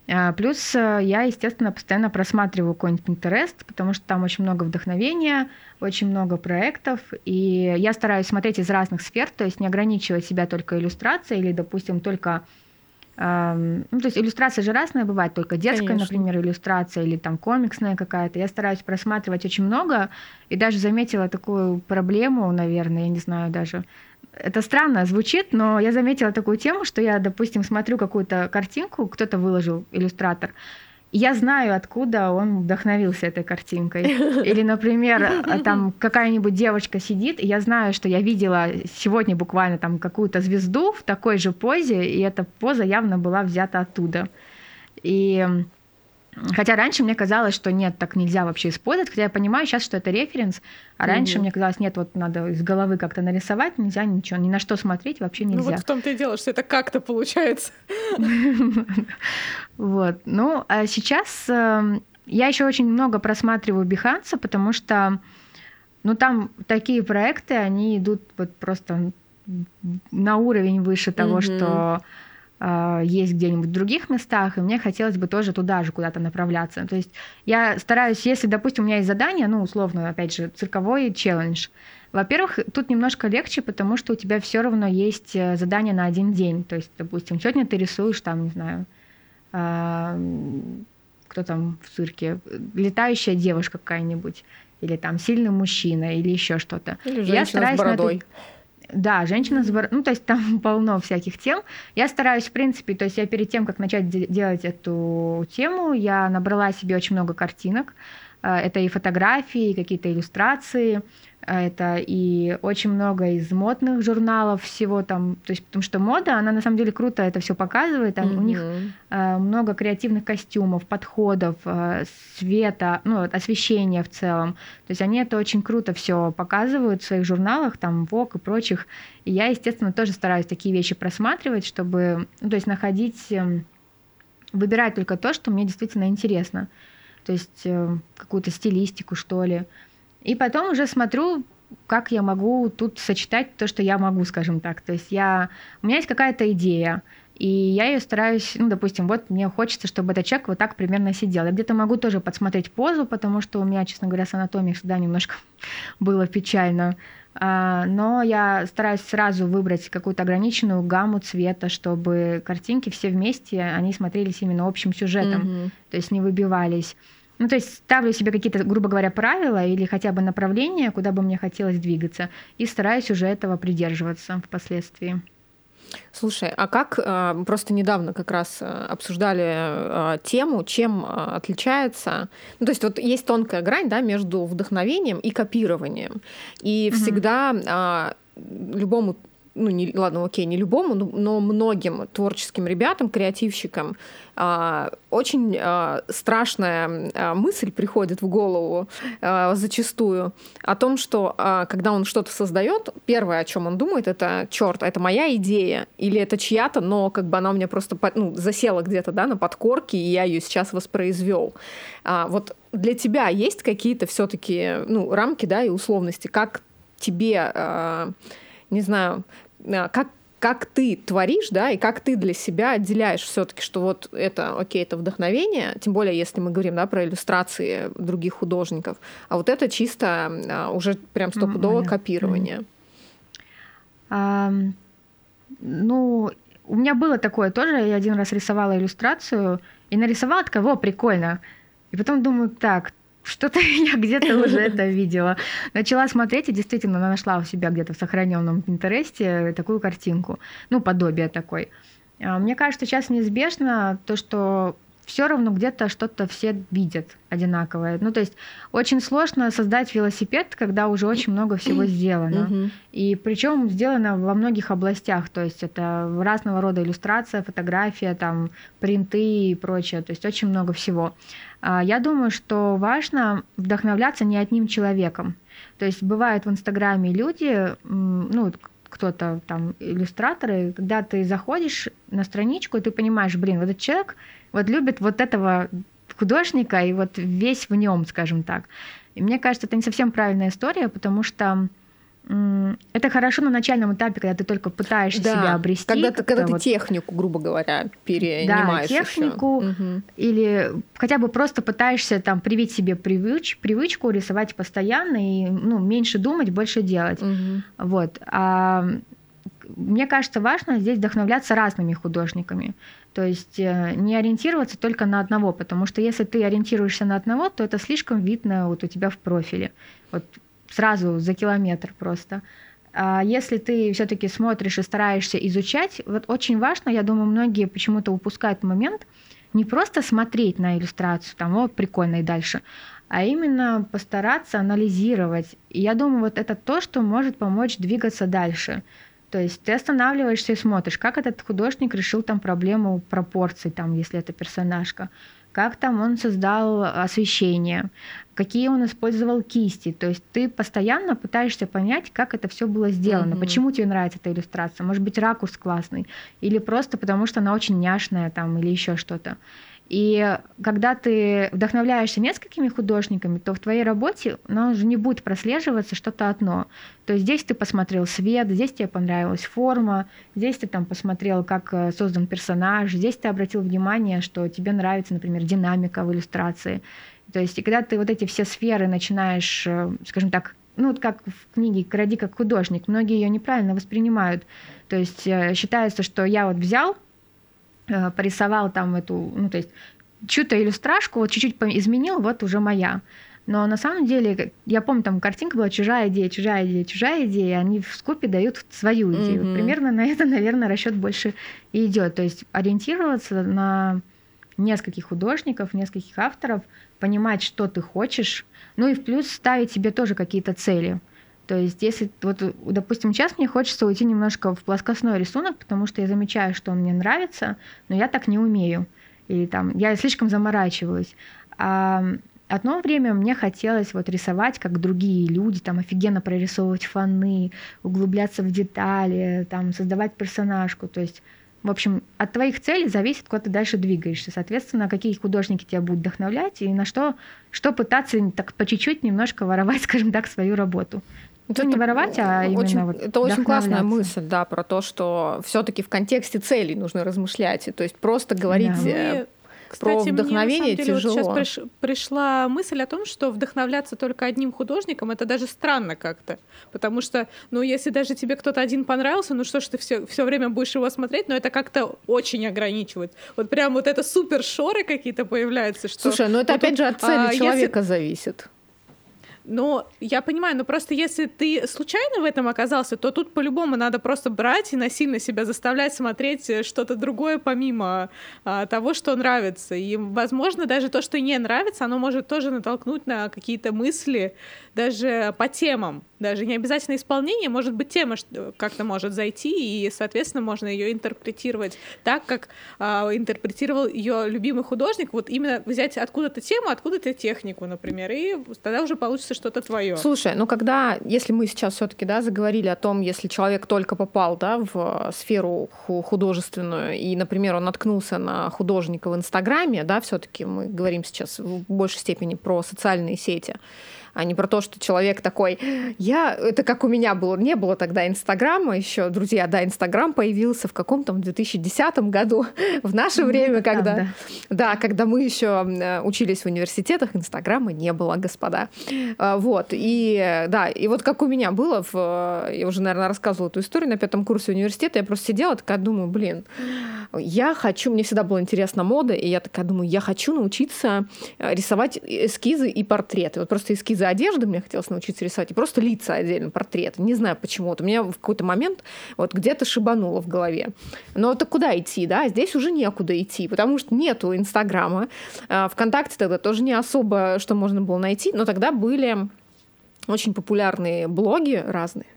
А, плюс э, я, естественно, постоянно просматриваю какой-нибудь Pinterest, потому что там очень много вдохновения, очень много проектов, и я стараюсь смотреть из разных сфер, то есть не ограничивать себя только иллюстрацией или, допустим, только ну, то есть иллюстрация же разная бывает, только детская, Конечно. например, иллюстрация или там комиксная какая-то. Я стараюсь просматривать очень много и даже заметила такую проблему, наверное, я не знаю даже. Это странно звучит, но я заметила такую тему, что я, допустим, смотрю какую-то картинку, кто-то выложил, иллюстратор, я знаю, откуда он вдохновился этой картинкой. <laughs> Или, например, там какая-нибудь девочка сидит, и я знаю, что я видела сегодня буквально там какую-то звезду в такой же позе, и эта поза явно была взята оттуда. И Хотя раньше мне казалось, что нет, так нельзя вообще использовать, хотя я понимаю сейчас, что это референс, а раньше угу. мне казалось, нет, вот надо из головы как-то нарисовать, нельзя ничего, ни на что смотреть вообще нельзя. Ну вот в том-то и дело, что это как-то получается. <laughs> Вот, ну, а сейчас эм, я еще очень много просматриваю Биханса, потому что, ну, там такие проекты, они идут вот просто на уровень выше того, что есть где-нибудь в других местах, и мне хотелось бы тоже туда же куда-то направляться. То есть я стараюсь, если, допустим, у меня есть задание, ну, условно, опять же, цирковой челлендж, во-первых, тут немножко легче, потому что у тебя все равно есть э, задание на один день. То есть, допустим, сегодня ты рисуешь там, не знаю, а, кто там в цирке, летающая девушка какая-нибудь, или там сильный мужчина, или еще что-то. Или женщина я стараюсь с бородой. На это да, женщина ну, то есть там <laughs> полно всяких тем. Я стараюсь, в принципе, то есть я перед тем, как начать делать эту тему, я набрала себе очень много картинок. Э, это и фотографии, и какие-то иллюстрации, это и очень много из модных журналов всего там, то есть потому что мода, она на самом деле круто это все показывает, там, mm-hmm. у них э, много креативных костюмов, подходов, э, света, ну освещения в целом, то есть они это очень круто все показывают в своих журналах, там Vogue и прочих, и я, естественно, тоже стараюсь такие вещи просматривать, чтобы, ну, то есть находить, э, выбирать только то, что мне действительно интересно, то есть э, какую-то стилистику что ли. И потом уже смотрю, как я могу тут сочетать то, что я могу, скажем так. То есть я, у меня есть какая-то идея, и я ее стараюсь, ну, допустим, вот мне хочется, чтобы этот человек вот так примерно сидел. Я где-то могу тоже подсмотреть позу, потому что у меня, честно говоря, с анатомией всегда немножко <laughs> было печально. А, но я стараюсь сразу выбрать какую-то ограниченную гамму цвета, чтобы картинки все вместе, они смотрелись именно общим сюжетом, mm-hmm. то есть не выбивались. Ну, то есть ставлю себе какие-то, грубо говоря, правила или хотя бы направления, куда бы мне хотелось двигаться, и стараюсь уже этого придерживаться впоследствии. Слушай, а как э, просто недавно как раз э, обсуждали э, тему, чем отличается, ну то есть вот есть тонкая грань, да, между вдохновением и копированием, и угу. всегда а, любому ну, не, ладно, окей, не любому, но многим творческим ребятам, креативщикам а, очень а, страшная а, мысль приходит в голову зачастую о том, что когда он что-то создает, первое, о чем он думает, это черт, это моя идея или это чья-то, но как бы она у меня просто ну, засела где-то да, на подкорке, и я ее сейчас воспроизвел. Вот для тебя есть какие-то все-таки ну, рамки да, и условности, как тебе не знаю, а, как как ты творишь, да, и как ты для себя отделяешь все-таки, что вот это, окей, это вдохновение, тем более, если мы говорим, да, про иллюстрации других художников, а вот это чисто а, уже прям стопудово mm-hmm. копирование. Mm-hmm. Um, ну, у меня было такое тоже, я один раз рисовала иллюстрацию и нарисовала такого, прикольно. И потом думаю, так, что-то <laughs> я где-то уже <laughs> это видела. Начала смотреть и действительно нашла у себя где-то в сохраненном Пинтересте такую картинку. Ну, подобие такой. А, мне кажется, сейчас неизбежно то, что все равно где-то что-то все видят одинаковое. Ну, то есть очень сложно создать велосипед, когда уже очень много всего сделано. И причем сделано во многих областях. То есть это разного рода иллюстрация, фотография, там, принты и прочее. То есть очень много всего. А, я думаю, что важно вдохновляться не одним человеком. То есть бывают в Инстаграме люди, ну, кто-то там иллюстраторы, когда ты заходишь на страничку, и ты понимаешь, блин, вот этот человек вот любит вот этого художника и вот весь в нем, скажем так. И мне кажется, это не совсем правильная история, потому что это хорошо на начальном этапе, когда ты только пытаешься да, себя обрести. Когда ты, когда ты вот... технику, грубо говоря, перенимаешь. Да, технику. Угу. Или хотя бы просто пытаешься там привить себе привыч, привычку рисовать постоянно и ну, меньше думать, больше делать. Угу. Вот. А мне кажется, важно здесь вдохновляться разными художниками. То есть э, не ориентироваться только на одного, потому что если ты ориентируешься на одного, то это слишком видно вот у тебя в профиле. Вот сразу за километр просто. А если ты все-таки смотришь и стараешься изучать, вот очень важно, я думаю, многие почему-то упускают момент, не просто смотреть на иллюстрацию, там, о, прикольно и дальше, а именно постараться анализировать. И я думаю, вот это то, что может помочь двигаться дальше. То есть ты останавливаешься и смотришь, как этот художник решил там проблему пропорций, там, если это персонажка, как там он создал освещение, какие он использовал кисти. То есть ты постоянно пытаешься понять, как это все было сделано, mm-hmm. почему тебе нравится эта иллюстрация. Может быть, ракурс классный, или просто потому, что она очень няшная там, или еще что-то. И когда ты вдохновляешься несколькими художниками, то в твоей работе ну, уже не будет прослеживаться что-то одно. То есть здесь ты посмотрел свет, здесь тебе понравилась форма, здесь ты там посмотрел, как э, создан персонаж, здесь ты обратил внимание, что тебе нравится, например, динамика в иллюстрации. То есть и когда ты вот эти все сферы начинаешь, э, скажем так, ну вот как в книге «Кради как художник», многие ее неправильно воспринимают. То есть э, считается, что я вот взял порисовал там эту, ну, то есть чью-то иллюстрашку, вот чуть-чуть изменил, вот уже моя. Но на самом деле, я помню, там картинка была чужая идея, чужая идея, чужая идея, они в скупе дают свою идею. Mm-hmm. Примерно на это, <laughs> наверное, расчет больше и идет. То есть ориентироваться на нескольких художников, нескольких авторов, понимать, что ты хочешь, ну и в плюс ставить себе тоже какие-то цели. То есть, если вот, допустим, сейчас мне хочется уйти немножко в плоскостной рисунок, потому что я замечаю, что он мне нравится, но я так не умею. Или там я слишком заморачиваюсь. А одно время мне хотелось вот рисовать, как другие люди, там офигенно прорисовывать фоны, углубляться в детали, там создавать персонажку. То есть в общем, от твоих целей зависит, куда ты дальше двигаешься. Соответственно, какие художники тебя будут вдохновлять и на что, что пытаться так по чуть-чуть немножко воровать, <laughs> скажем так, свою работу. Это ну, не воровать, а именно очень, вот Это очень классная мысль, да, про то, что все таки в контексте целей нужно размышлять. То есть просто говорить да. Э, кстати, про вдохновение мне, на самом деле, тяжело. Вот сейчас приш, пришла мысль о том, что вдохновляться только одним художником это даже странно как-то. Потому что, ну, если даже тебе кто-то один понравился, ну что ж ты все, все время будешь его смотреть, но это как-то очень ограничивает. Вот прям вот это супер шоры какие-то появляются. Что Слушай, ну это вот опять тут, же от цели а, человека если... зависит. Но я понимаю, но просто если ты случайно в этом оказался, то тут по-любому надо просто брать и насильно себя заставлять смотреть э, что-то другое помимо а, того, что нравится. И, возможно, даже то, что не нравится, оно может тоже натолкнуть на какие-то мысли, даже по темам. Даже не обязательно исполнение, может быть, тема как-то может зайти, и, соответственно, можно ее интерпретировать так, как а, интерпретировал ее любимый художник. Вот именно взять откуда-то тему, откуда-то технику, например, и тогда уже получится что-то твое. Слушай, ну когда, если мы сейчас все-таки да, заговорили о том, если человек только попал да, в сферу художественную, и, например, он наткнулся на художника в Инстаграме, да, все-таки мы говорим сейчас в большей степени про социальные сети а не про то, что человек такой, я, это как у меня было, не было тогда Инстаграма еще, друзья, да, Инстаграм появился в каком-то 2010 году, <laughs> в наше время, когда, да, когда мы еще учились в университетах, Инстаграма не было, господа. А, вот, и да, и вот как у меня было, в, я уже, наверное, рассказывала эту историю на пятом курсе университета, я просто сидела такая, думаю, блин, я хочу, мне всегда была интересна мода, и я такая думаю, я хочу научиться э, рисовать эскизы и портреты. Вот просто эскизы одежды мне хотелось научиться рисовать, и просто лица отдельно, портреты. Не знаю почему. Вот у меня в какой-то момент вот где-то шибануло в голове. Но это куда идти, да? Здесь уже некуда идти, потому что нету Инстаграма. А, Вконтакте тогда тоже не особо что можно было найти, но тогда были очень популярные блоги разные.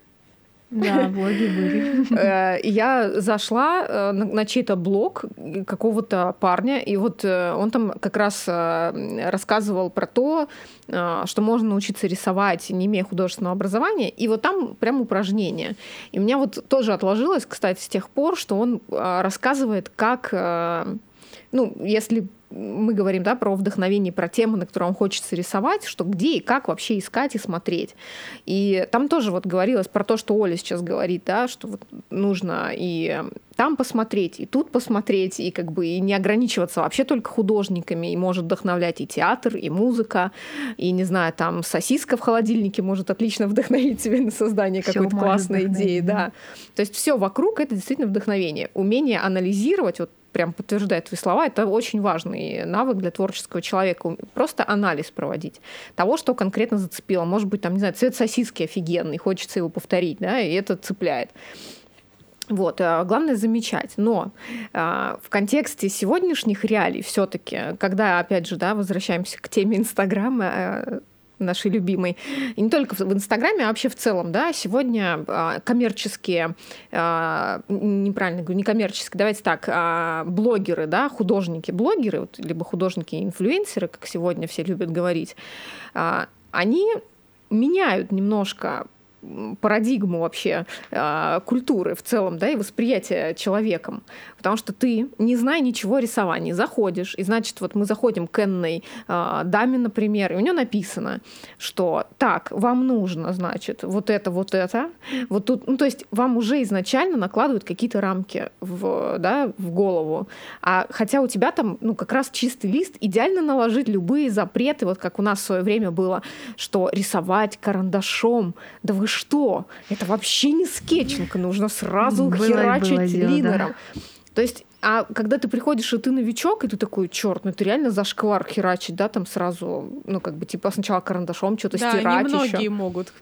Да, блоги были. <laughs> Э, я зашла э, на чей-то блог какого-то парня, и вот э, он там как раз рассказывал про то, что можно научиться рисовать, не имея художественного образования, и вот там прям упражнения. И у меня вот тоже отложилось, кстати, с тех пор, что он рассказывает, как ну, если мы говорим да, про вдохновение, про темы, на которые вам хочется рисовать, что где и как вообще искать и смотреть. И там тоже вот говорилось про то, что Оля сейчас говорит, да, что вот нужно и там посмотреть, и тут посмотреть, и как бы и не ограничиваться вообще только художниками, и может вдохновлять и театр, и музыка, и, не знаю, там сосиска в холодильнике может отлично вдохновить тебя на создание какой-то классной идеи, да. То есть все вокруг это действительно вдохновение. Умение анализировать, вот прям подтверждает твои слова, это очень важный навык для творческого человека. Просто анализ проводить того, что конкретно зацепило. Может быть, там, не знаю, цвет сосиски офигенный, хочется его повторить, да, и это цепляет. Вот, а, главное замечать. Но а, в контексте сегодняшних реалий все-таки, когда, опять же, да, возвращаемся к теме Инстаграма, а, нашей любимой, и не только в Инстаграме, а вообще в целом, да, сегодня а, коммерческие, а, неправильно говорю, не коммерческие, давайте так, а, блогеры, да, художники, блогеры, вот, либо художники-инфлюенсеры, как сегодня все любят говорить, они меняют немножко парадигму вообще э, культуры в целом, да, и восприятия человеком. Потому что ты, не зная ничего о рисовании, заходишь, и значит, вот мы заходим к Энной э, даме, например, и у нее написано, что так, вам нужно, значит, вот это, вот это, вот тут, ну, то есть вам уже изначально накладывают какие-то рамки в, да, в голову. А хотя у тебя там, ну, как раз чистый лист, идеально наложить любые запреты, вот как у нас в свое время было, что рисовать карандашом, да вы что? Это вообще не скетчинг, нужно сразу было, херачить было дело, линером. Да. То есть а когда ты приходишь, и ты новичок, и ты такой, черт, ну это реально зашквар херачить, да, там сразу, ну как бы типа сначала карандашом что-то да, стирать не многие еще. могут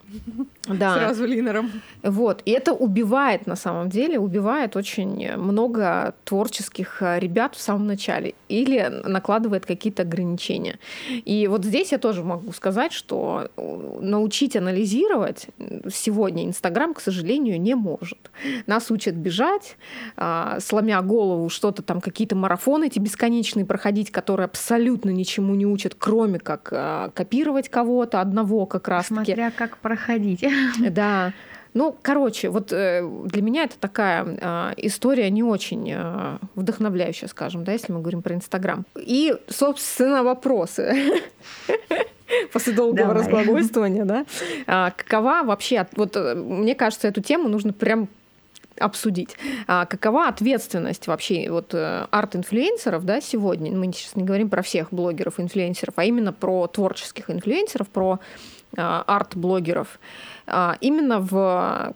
да. сразу линером. Вот, и это убивает на самом деле, убивает очень много творческих э, ребят в самом начале или накладывает какие-то ограничения. И вот здесь я тоже могу сказать, что э, научить анализировать сегодня Инстаграм, к сожалению, не может. Нас учат бежать, а, сломя голову что-то там, какие-то марафоны эти бесконечные проходить, которые абсолютно ничему не учат, кроме как э, копировать кого-то одного как раз -таки. Смотря как проходить. <laughs> Да. Ну, короче, вот э, для меня это такая э, история не очень э, вдохновляющая, скажем, да, если мы говорим про Инстаграм. И, собственно, вопросы. <laughs> После долгого разглагольствования, да. А, какова вообще, вот э, мне кажется, эту тему нужно прям обсудить. А какова ответственность вообще вот э, арт-инфлюенсеров да, сегодня? Мы сейчас не говорим про всех блогеров-инфлюенсеров, а именно про творческих инфлюенсеров, про а, арт-блогеров. А, именно в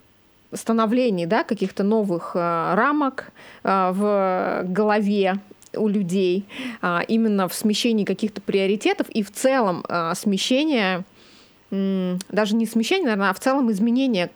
становлении да, каких-то новых рамок в голове у людей, именно в смещении каких-то приоритетов и в целом смещение даже не смещение, наверное, а в целом изменение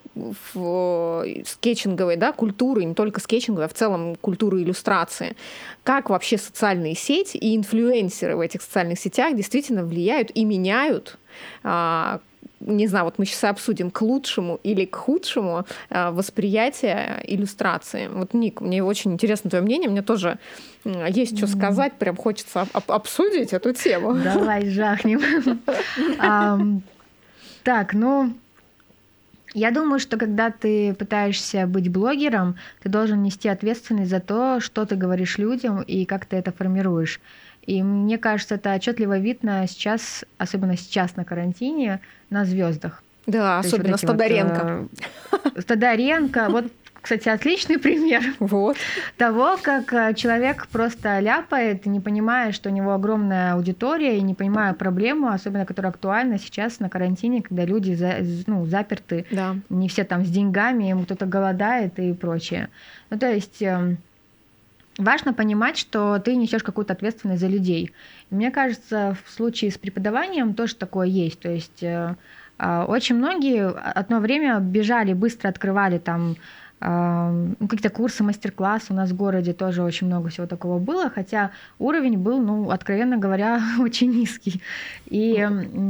в скетчинговой да, культуры, не только скетчинговой, а в целом культуры иллюстрации. Как вообще социальные сети и инфлюенсеры в этих социальных сетях действительно влияют и меняют а, не знаю, вот мы сейчас обсудим к лучшему или к худшему а, восприятие иллюстрации. Вот, Ник, мне очень интересно твое мнение, мне тоже есть что сказать, прям хочется обсудить эту тему. Давай жахнем. <laughs> Так, ну, я думаю, что когда ты пытаешься быть блогером, ты должен нести ответственность за то, что ты говоришь людям и как ты это формируешь. И мне кажется, это отчетливо видно сейчас, особенно сейчас на карантине, на звездах. Да, То особенно вот Стадоренко. Вот, э, Стадоренко. Вот кстати, отличный <laughs> пример вот. того, как э, человек просто ляпает, не понимая, что у него огромная аудитория, и не понимая проблему, особенно которая актуальна сейчас на карантине, когда люди за, ну, заперты, да. не все там с деньгами, ему кто-то голодает и прочее. Ну, то есть эм, важно понимать, что ты несешь какую-то ответственность за людей. И мне кажется, в случае с преподаванием тоже такое есть. То есть э, а, очень многие одно время бежали, быстро открывали там ну, какие-то курсы, мастер-классы у нас в городе тоже очень много всего такого было, хотя уровень был, ну, откровенно говоря, <laughs> очень низкий. И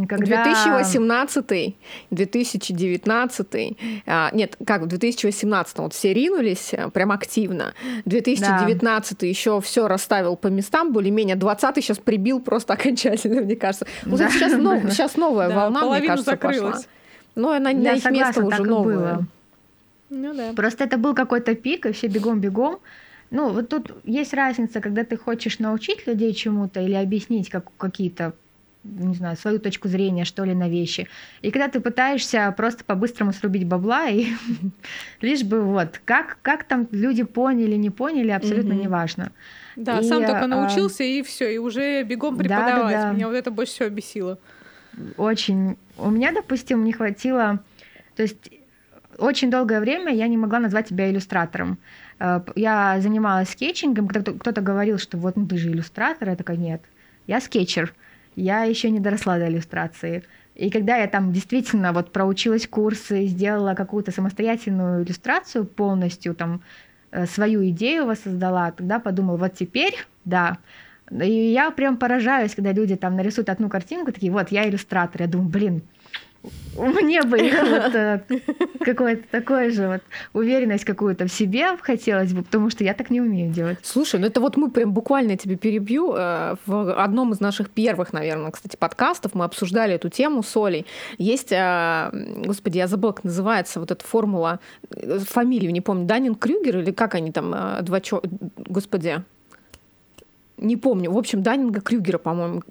когда... 2018, 2019, а, нет, как в 2018 вот все ринулись э, прям активно, 2019 да. еще все расставил по местам, более-менее 20 сейчас прибил просто <laughs> окончательно, мне кажется. Ну, да. сейчас, нов, <laughs> сейчас новая да, волна, мне кажется, закрылась. пошла. Но она на их место уже новое. Было. Ну да. Просто это был какой-то пик, и все бегом-бегом. Ну, вот тут есть разница, когда ты хочешь научить людей чему-то или объяснить как, какие-то не знаю, свою точку зрения, что ли, на вещи. И когда ты пытаешься просто по-быстрому срубить бабла, <laughs> и лишь бы вот, как, как там люди поняли, не поняли, абсолютно mm-hmm. неважно. Да, и, сам только а, научился, а, и все, и уже бегом преподавать. Да, да, да. Меня вот это больше всего бесило. Очень. У меня, допустим, не хватило... То есть очень долгое время я не могла назвать себя иллюстратором. Э, я занималась скетчингом, кто-то говорил, что вот ну, ты же иллюстратор, я такая, нет, я скетчер, я еще не доросла до иллюстрации. И когда я там действительно вот проучилась курсы, сделала какую-то самостоятельную иллюстрацию полностью, там э, свою идею воссоздала, тогда подумала, вот теперь, да. И я прям поражаюсь, когда люди там нарисуют одну картинку, такие, вот, я иллюстратор. Я думаю, блин, мне бы вот э, <laughs> какое-то такое же вот уверенность какую-то в себе хотелось бы, потому что я так не умею делать. Слушай, ну это вот мы прям буквально тебе перебью. Э, в одном из наших первых, наверное, кстати, подкастов мы обсуждали эту тему с Олей. Есть, э, господи, я забыла, как называется вот эта формула, фамилию не помню, Данин Крюгер или как они там, два чё... Господи, не помню. В общем, Данинга Крюгера, по-моему.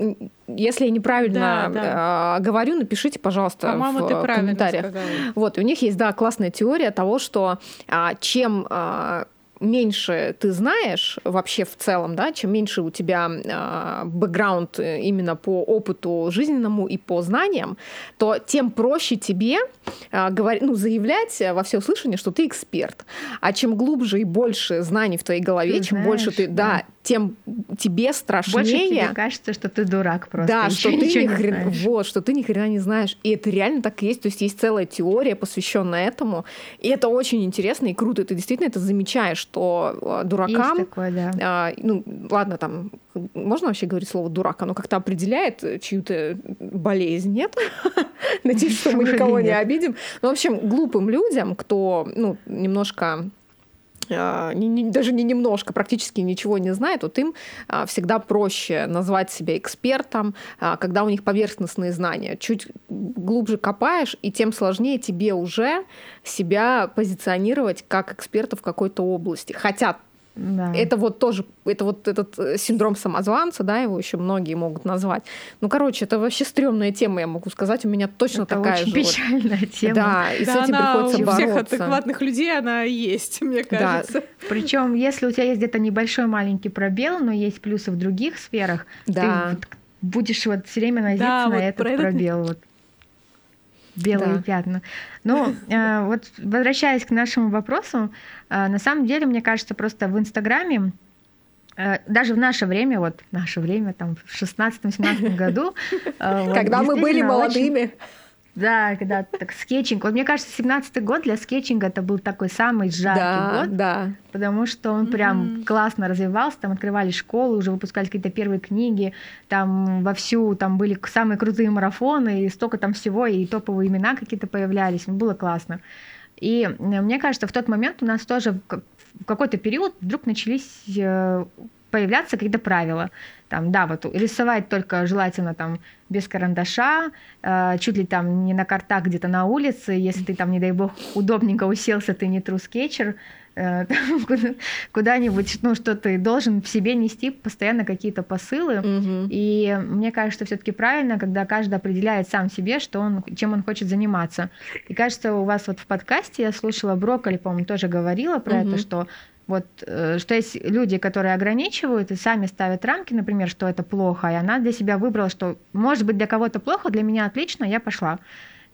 Если я неправильно да, да. говорю, напишите, пожалуйста, по-моему, в ты комментариях. Сказала. Вот, и у них есть, да, классная теория того, что а, чем а, меньше ты знаешь вообще в целом, да, чем меньше у тебя э, бэкграунд именно по опыту жизненному и по знаниям, то тем проще тебе э, говорить, ну, заявлять во все услышание, что ты эксперт. А чем глубже и больше знаний в твоей голове, ты чем знаешь, больше ты, да, да тем тебе страшнее. Больше тебе кажется, что ты дурак просто. Да, что ты ни хрена, вот, что ты ни хрена не знаешь. И это реально так и есть. То есть есть целая теория, посвященная этому. И это очень интересно и круто. Ты действительно это замечаешь, что а, дуракам... Есть такое, да. А, ну, ладно, там, можно вообще говорить слово дурак? Оно как-то определяет чью-то болезнь, нет? <laughs> Надеюсь, что мы никого не обидим. Ну, в общем, глупым людям, кто, ну, немножко не, не, даже не немножко, практически ничего не знает, вот им а, всегда проще назвать себя экспертом, а, когда у них поверхностные знания. Чуть глубже копаешь, и тем сложнее тебе уже себя позиционировать как эксперта в какой-то области. Хотя да. Это вот тоже, это вот этот э, синдром самозванца, да, его еще многие могут назвать. Ну, короче, это вообще стрёмная тема, я могу сказать, у меня точно это такая очень же. печальная вот. <laughs> тема. Да, и да, с этим она приходится у бороться. всех адекватных людей она есть, <laughs> мне кажется. Да. Причем, если у тебя есть где-то небольшой маленький пробел, но есть плюсы в других сферах, да. ты будешь вот все время надеяться да, на вот этот про пробел. Вот белые да. пятна. Ну, <laughs> э, вот возвращаясь к нашему вопросу, э, на самом деле, мне кажется, просто в Инстаграме э, даже в наше время, вот наше время, там, в 16-17 году... Когда мы были молодыми. Да, когда так скетчинг. Вот мне кажется, 17-й год для скетчинга это был такой самый жаркий да, год. Да. Потому что он прям mm-hmm. классно развивался, там открывали школы, уже выпускались какие-то первые книги, там вовсю там были самые крутые марафоны, и столько там всего, и топовые имена какие-то появлялись. Было классно. И э, мне кажется, в тот момент у нас тоже в какой-то период вдруг начались э, появляться какие-то правила. Там, да, вот рисовать только желательно там без карандаша, э, чуть ли там не на картах где-то на улице, если ты там, не дай бог, удобненько уселся, ты не sketcher, э, <laughs> куда-нибудь, ну, что ты должен в себе нести постоянно какие-то посылы. Угу. И мне кажется, все-таки правильно, когда каждый определяет сам себе, что он, чем он хочет заниматься. И кажется, у вас вот в подкасте я слушала Брокколи, по-моему, тоже говорила про угу. это, что вот, э, что есть люди, которые ограничивают и сами ставят рамки, например, что это плохо, и она для себя выбрала, что может быть для кого-то плохо, для меня отлично, я пошла.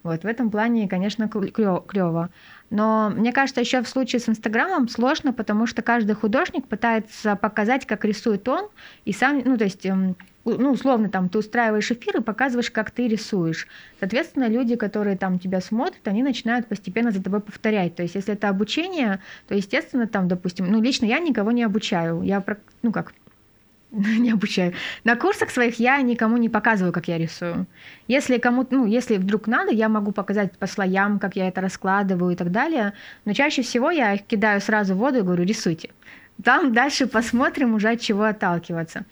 Вот в этом плане, конечно, клево. Но мне кажется, еще в случае с Инстаграмом сложно, потому что каждый художник пытается показать, как рисует он, и сам, ну, то есть эм, ну, условно, там, ты устраиваешь эфир и показываешь, как ты рисуешь. Соответственно, люди, которые там тебя смотрят, они начинают постепенно за тобой повторять. То есть, если это обучение, то, естественно, там, допустим, ну, лично я никого не обучаю. Я, ну, как, <laughs> не обучаю. На курсах своих я никому не показываю, как я рисую. Если кому ну, если вдруг надо, я могу показать по слоям, как я это раскладываю и так далее. Но чаще всего я кидаю сразу в воду и говорю, рисуйте. Там дальше посмотрим уже от чего отталкиваться.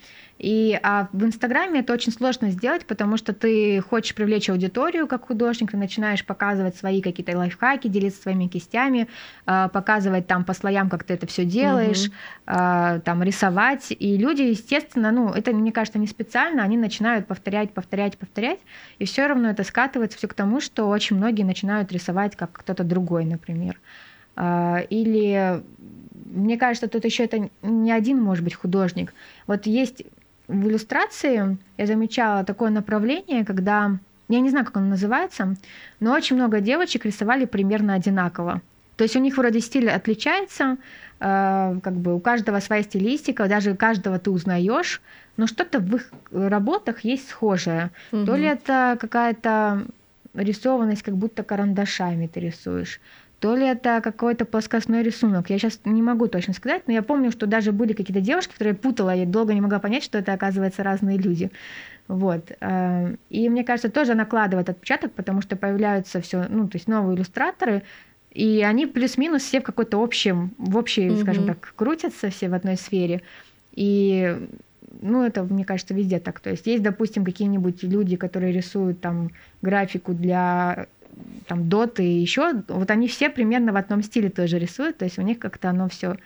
И а в Инстаграме это очень сложно сделать, потому что ты хочешь привлечь аудиторию как художник, ты начинаешь показывать свои какие-то лайфхаки, делиться своими кистями, а, показывать там по слоям, как ты это все делаешь, угу. там рисовать. И люди, естественно, ну, это, мне кажется, не специально, они начинают повторять, повторять, повторять, и все равно это скатывается все к тому, что очень многие начинают рисовать как кто-то другой, например. А, или мне кажется, тут еще это не один, может быть, художник. Вот есть в иллюстрации я замечала такое направление, когда, я не знаю, как оно называется, но очень много девочек рисовали примерно одинаково. То есть у них вроде стиль отличается, э, как бы у каждого своя стилистика, даже каждого ты узнаешь, но что-то в их работах есть схожее. Угу. То ли это какая-то рисованность, как будто карандашами ты рисуешь, то ли это какой-то плоскостной рисунок. Я сейчас не могу точно сказать, но я помню, что даже были какие-то девушки, которые путала, и долго не могла понять, что это, оказывается, разные люди. Вот. Э, и мне кажется, тоже накладывает отпечаток, потому что появляются все, ну, то есть новые иллюстраторы, и они плюс-минус все в какой-то общем, в общей, mm-hmm. скажем так, крутятся все в одной сфере. И ну, это, мне кажется, везде так. То есть есть, допустим, какие-нибудь люди, которые рисуют там графику для там доты и еще, вот они все примерно в одном стиле тоже рисуют, то есть у них как-то оно все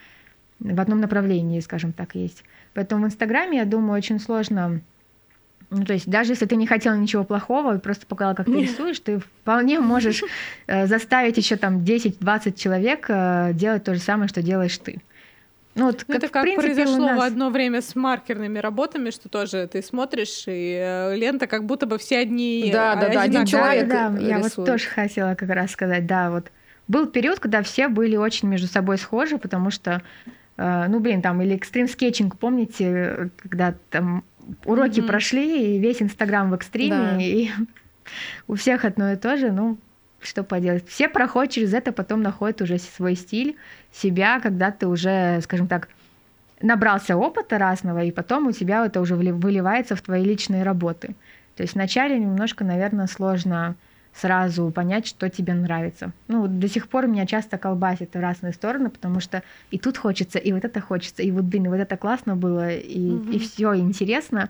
в одном направлении, скажем так, есть. Поэтому в Инстаграме, я думаю, очень сложно ну, то есть даже если ты не хотела ничего плохого и просто показала, как ты рисуешь, ты вполне можешь э, заставить еще там 10-20 человек э, делать то же самое, что делаешь ты. Ну, вот, ну, как, это как принципе, произошло нас... в одно время с маркерными работами, что тоже ты смотришь, и э, лента как будто бы все одни Да, да, да, один человек Да, да, я вот тоже хотела как раз сказать, да, вот. Был период, когда все были очень между собой схожи, потому что, э, ну, блин, там, или экстрим скетчинг, помните, когда там уроки mm-hmm. прошли, и весь Инстаграм в экстриме, да. и <laughs> у всех одно и то же, ну, что поделать. Все проходят через это, потом находят уже свой стиль, себя, когда ты уже, скажем так, набрался опыта разного, и потом у тебя это уже выливается в твои личные работы. То есть вначале немножко, наверное, сложно сразу понять, что тебе нравится. Ну, до сих пор меня часто колбасит в разные стороны, потому что и тут хочется, и вот это хочется, и вот, блин, вот это классно было, и, угу. и все интересно.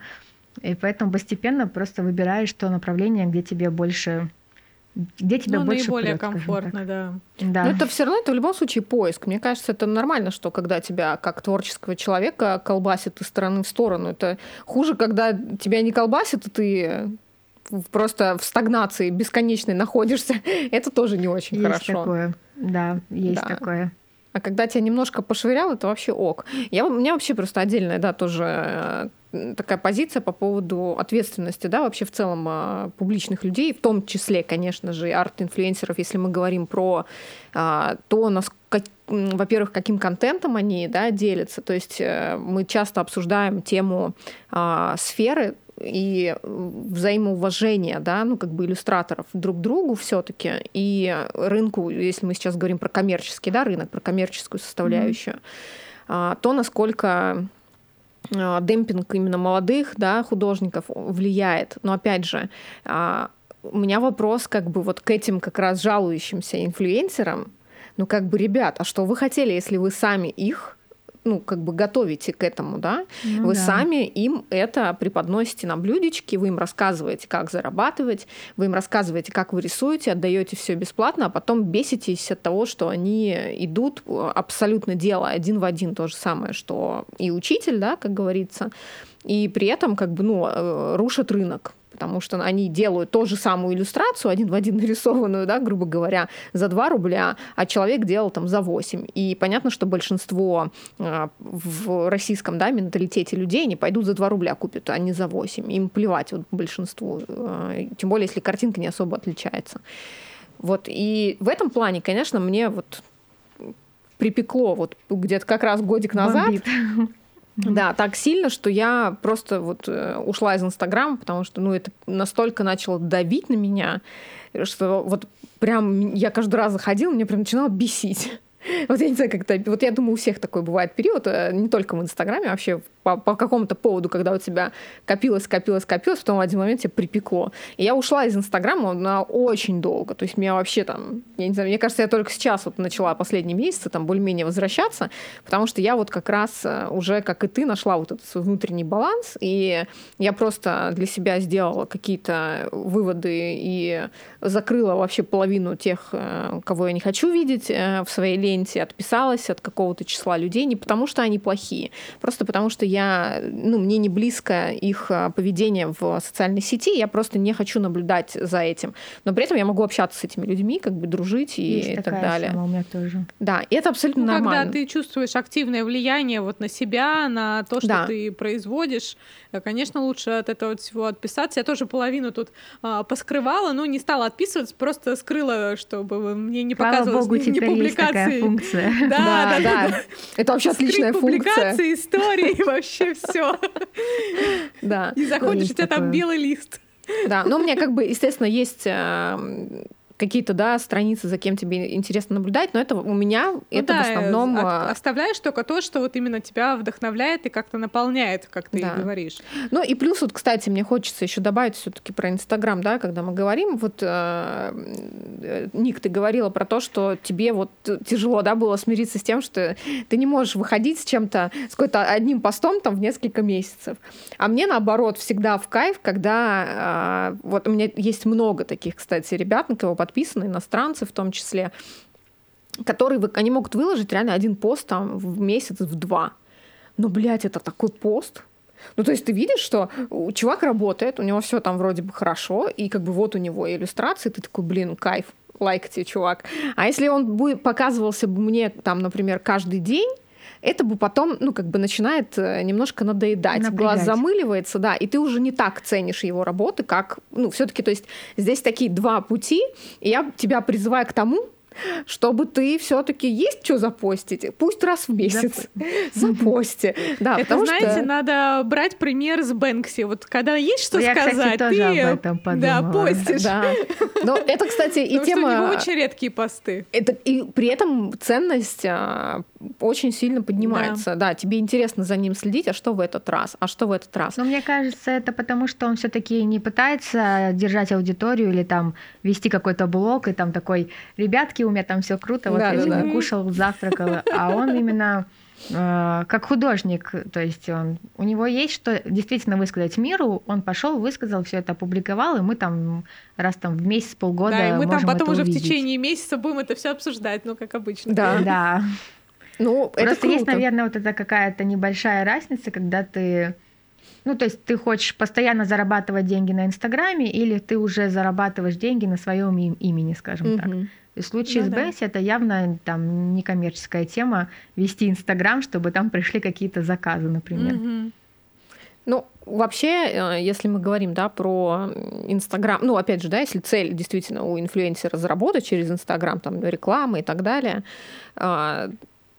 И поэтому постепенно просто выбираешь то направление, где тебе больше где тебя ну, больше наиболее прёт, комфортно, да. да. Но это все равно это в любом случае поиск. Мне кажется, это нормально, что когда тебя как творческого человека колбасит из стороны в сторону. Это хуже, когда тебя не колбасит, и ты просто в стагнации бесконечной находишься. <laughs> это тоже не очень есть хорошо. Такое. Да, есть да. такое. А когда тебя немножко пошвырял, это вообще ок. Я, у меня вообще просто отдельная, да, тоже э, такая позиция по поводу ответственности, да, вообще в целом а, публичных людей, в том числе, конечно же, арт-инфлюенсеров, если мы говорим про а, то, насколько во-первых, каким контентом они да, делятся. То есть э, мы часто обсуждаем тему а, сферы и взаимоуважение, да, ну, как бы иллюстраторов друг к другу все таки и рынку, если мы сейчас говорим про коммерческий, да, рынок, про коммерческую составляющую, mm-hmm. то, насколько а, демпинг именно молодых да, художников влияет. Но опять же, а, у меня вопрос как бы вот к этим как раз жалующимся инфлюенсерам. Ну как бы, ребят, а что вы хотели, если вы сами их ну, как бы готовите к этому, да, ну, вы да. сами им это преподносите на блюдечке, вы им рассказываете, как зарабатывать, вы им рассказываете, как вы рисуете, отдаете все бесплатно, а потом беситесь от того, что они идут абсолютно дело один в один то же самое, что и учитель, да, как говорится, и при этом как бы, ну, э, рушат рынок, потому что они делают ту же самую иллюстрацию, один в один <laughs> нарисованную, да, грубо говоря, за 2 рубля, а человек делал там за 8. И понятно, что большинство э, в российском да, менталитете людей не пойдут за 2 рубля купят, а не за 8. Им плевать вот, большинству, э, тем более, если картинка не особо отличается. Вот, и в этом плане, конечно, мне вот припекло вот где-то как раз годик назад. Бомбит. Да, так сильно, что я просто вот э, ушла из Инстаграма, потому что, ну, это настолько начало давить на меня, что вот прям я каждый раз заходила, мне прям начинало бесить. <laughs> Вот я не знаю, как это... Вот я думаю, у всех такой бывает период, э, не только в Инстаграме, а вообще по, по какому-то поводу, когда у тебя копилось, копилось, копилось, потом в один момент тебе припекло. И я ушла из Инстаграма на очень долго. То есть меня вообще там... Я не знаю, мне кажется, я только сейчас вот начала последние месяцы там более-менее возвращаться, потому что я вот как раз э, уже, как и ты, нашла вот этот свой внутренний баланс, и я просто для себя сделала какие-то выводы и закрыла вообще половину тех, э, кого я не хочу видеть в своей ленте отписалась от какого-то числа людей не потому, что они плохие, просто потому что я, ну, мне не близко их а, поведение в социальной сети, я просто не хочу наблюдать за этим. Но при этом я могу общаться с этими людьми, как бы дружить и Есть так далее. Сама у меня тоже. Да, и это абсолютно ну, нормально. Когда ты чувствуешь активное влияние вот на себя, на то, что да. ты производишь, э, конечно, лучше от этого всего отписаться. Я тоже половину тут а, поскрывала, но не стала отписываться, просто скрыла, чтобы мне не Слава показывалось Богу, ни, ни публикации функция. Да, да, да. Это вообще отличная функция. Публикации, истории, <laughs> вообще <laughs> все. Да. И заходишь, у тебя там белый лист. Да, но у меня как бы, естественно, есть э, какие-то, да, страницы, за кем тебе интересно наблюдать, но это у меня, ну это да, в основном... От, а, оставляешь только то, что вот именно тебя вдохновляет и как-то наполняет, как ты да. и говоришь. Ну и плюс вот, кстати, мне хочется еще добавить все таки про Инстаграм, да, когда мы говорим, вот, э, э, Ник, ты говорила про то, что тебе вот тяжело, да, было смириться с тем, что ты не можешь выходить с чем-то, с какой-то одним постом там в несколько месяцев. А мне, наоборот, всегда в кайф, когда э, вот у меня есть много таких, кстати, ребят, на кого подписаны, иностранцы в том числе, которые они могут выложить реально один пост там в месяц, в два. Но, блядь, это такой пост. Ну, то есть ты видишь, что чувак работает, у него все там вроде бы хорошо, и как бы вот у него иллюстрации, ты такой, блин, кайф, лайк тебе, чувак. А если он бы показывался бы мне там, например, каждый день, это бы потом, ну, как бы начинает э, немножко надоедать. Напрягать. Глаз замыливается, да, и ты уже не так ценишь его работы, как, ну, все таки то есть здесь такие два пути, и я тебя призываю к тому, чтобы ты все-таки есть что запостить, пусть раз в месяц <laughs> запости. Да, Это, знаете, что... надо брать пример с Бэнкси. Вот когда есть что я, сказать, кстати, ты об этом да, постишь. Да. Но это, кстати, и тема... Что у него очень редкие посты. Это, и при этом ценность а, очень сильно поднимается. Да. да, тебе интересно за ним следить, а что в этот раз, а что в этот раз. Но мне кажется, это потому, что он все-таки не пытается держать аудиторию или там вести какой-то блог и там такой, ребятки, у меня там все круто, вот да, я да, да. кушал, завтракал, а он именно э, как художник, то есть он, у него есть что действительно высказать миру, он пошел, высказал, все это опубликовал, и мы там раз там в месяц, полгода Да, и мы там потом уже увидеть. в течение месяца будем это все обсуждать, ну, как обычно. Да. Да. Ну, Просто это круто. есть, наверное, вот эта какая-то небольшая разница, когда ты ну, то есть ты хочешь постоянно зарабатывать деньги на Инстаграме, или ты уже зарабатываешь деньги на своем им, имени, скажем угу. так. И в случае ну, с да. это явно там некоммерческая тема вести Инстаграм, чтобы там пришли какие-то заказы, например. Угу. Ну, вообще, э, если мы говорим, да, про Инстаграм, ну, опять же, да, если цель действительно у инфлюенсера заработать через Инстаграм, там, реклама и так далее, а,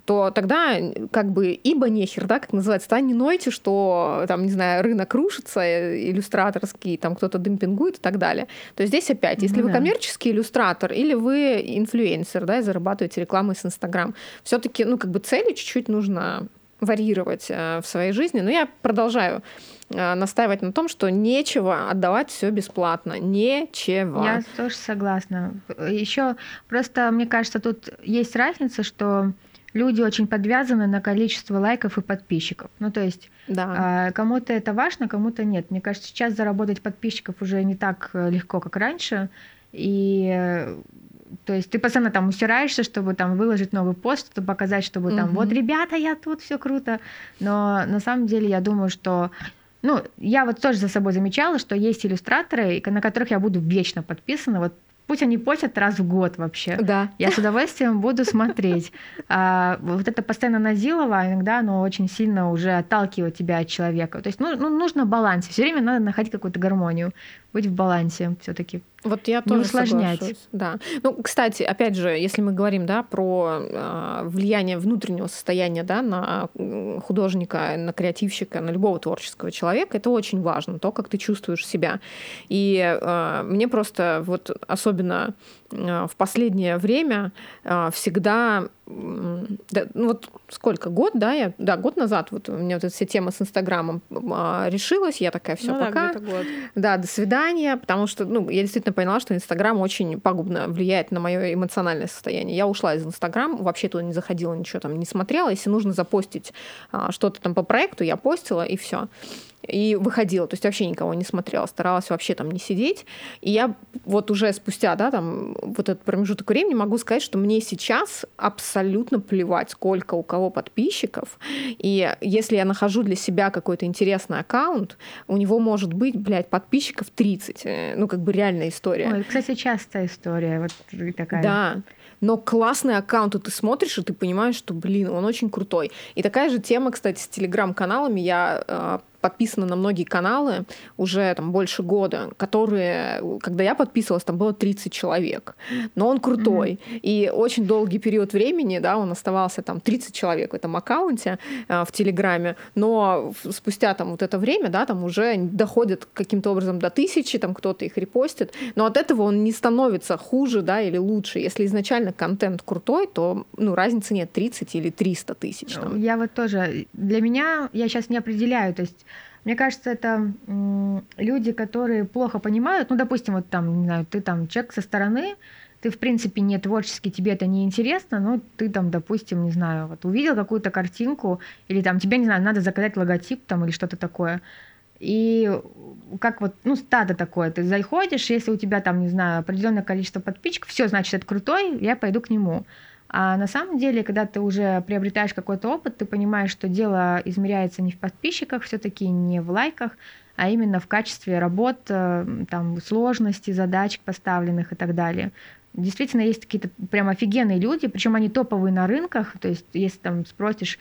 то тогда как бы ибо нехер, да, как называется, да, не нойте, что там, не знаю, рынок рушится, э, иллюстраторский, там кто-то демпингует и так далее. То есть здесь опять, если ну, вы коммерческий иллюстратор или вы инфлюенсер, да, и зарабатываете рекламой с Инстаграм, все таки ну, как бы цели чуть-чуть нужно варьировать э, в своей жизни. Но я продолжаю э, настаивать на том, что нечего отдавать все бесплатно. Нечего. Я тоже согласна. Еще просто, мне кажется, тут есть разница, что люди очень подвязаны на количество лайков и подписчиков. Ну, то есть да. кому-то это важно, кому-то нет. Мне кажется, сейчас заработать подписчиков уже не так э, легко, как раньше. И э, то есть ты постоянно там усираешься, чтобы там выложить новый пост, чтобы показать, чтобы там, угу. вот, ребята, я тут все круто. Но на самом деле я думаю, что ну, я вот тоже за собой замечала, что есть иллюстраторы, на которых я буду вечно подписана. Вот Пусть они постят раз в год вообще. Да. Я с удовольствием буду смотреть. <laughs> А, вот это постоянно назилово, иногда оно очень сильно уже отталкивает тебя от человека. То есть ну, ну, нужно баланс. Все время надо находить какую-то гармонию, быть в балансе все-таки. Вот я тоже усложнять. Соглашусь. Да. Ну, кстати, опять же, если мы говорим да, про э, влияние внутреннего состояния да, на художника, на креативщика, на любого творческого человека, это очень важно, то, как ты чувствуешь себя. И э, мне просто вот особенно в последнее время э, всегда да, ну вот сколько год, да, я, да, год назад вот у меня вот эта вся тема с Инстаграмом а, решилась, я такая, все, ну, пока, да, год. да, до свидания, потому что, ну, я действительно поняла, что Инстаграм очень пагубно влияет на мое эмоциональное состояние. Я ушла из Инстаграма, вообще туда не заходила, ничего там не смотрела, если нужно запостить а, что-то там по проекту, я постила и все и выходила, то есть вообще никого не смотрела, старалась вообще там не сидеть. И я вот уже спустя, да, там, вот этот промежуток времени могу сказать, что мне сейчас абсолютно плевать, сколько у кого подписчиков. И если я нахожу для себя какой-то интересный аккаунт, у него может быть, блядь, подписчиков 30. Э, ну, как бы реальная история. Ой, кстати, частая история вот такая. Да но классный аккаунт, и ты смотришь, и ты понимаешь, что, блин, он очень крутой. И такая же тема, кстати, с телеграм-каналами. Я э, подписана на многие каналы уже там больше года, которые, когда я подписывалась, там было 30 человек. Но он крутой. Mm-hmm. И очень долгий период времени, да, он оставался там 30 человек в этом аккаунте э, в Телеграме, но спустя там вот это время, да, там уже доходит каким-то образом до тысячи, там кто-то их репостит, но от этого он не становится хуже, да, или лучше. Если изначально контент крутой, то, ну, разницы нет 30 или 300 тысяч. Там. Я вот тоже, для меня, я сейчас не определяю, то есть мне кажется, это люди, которые плохо понимают, ну, допустим, вот там, не знаю, ты там человек со стороны, ты, в принципе, не творческий, тебе это не интересно, но ты там, допустим, не знаю, вот увидел какую-то картинку, или там тебе, не знаю, надо заказать логотип там или что-то такое, и как вот, ну, стадо такое, ты заходишь, если у тебя там, не знаю, определенное количество подписчиков, все, значит, это крутой, я пойду к нему. А на самом деле, когда ты уже приобретаешь какой-то опыт, ты понимаешь, что дело измеряется не в подписчиках, все-таки не в лайках, а именно в качестве работ, э, там, сложности задач поставленных и так далее. Действительно, есть какие-то прям офигенные люди, причем они топовые на рынках, то есть если там спросишь,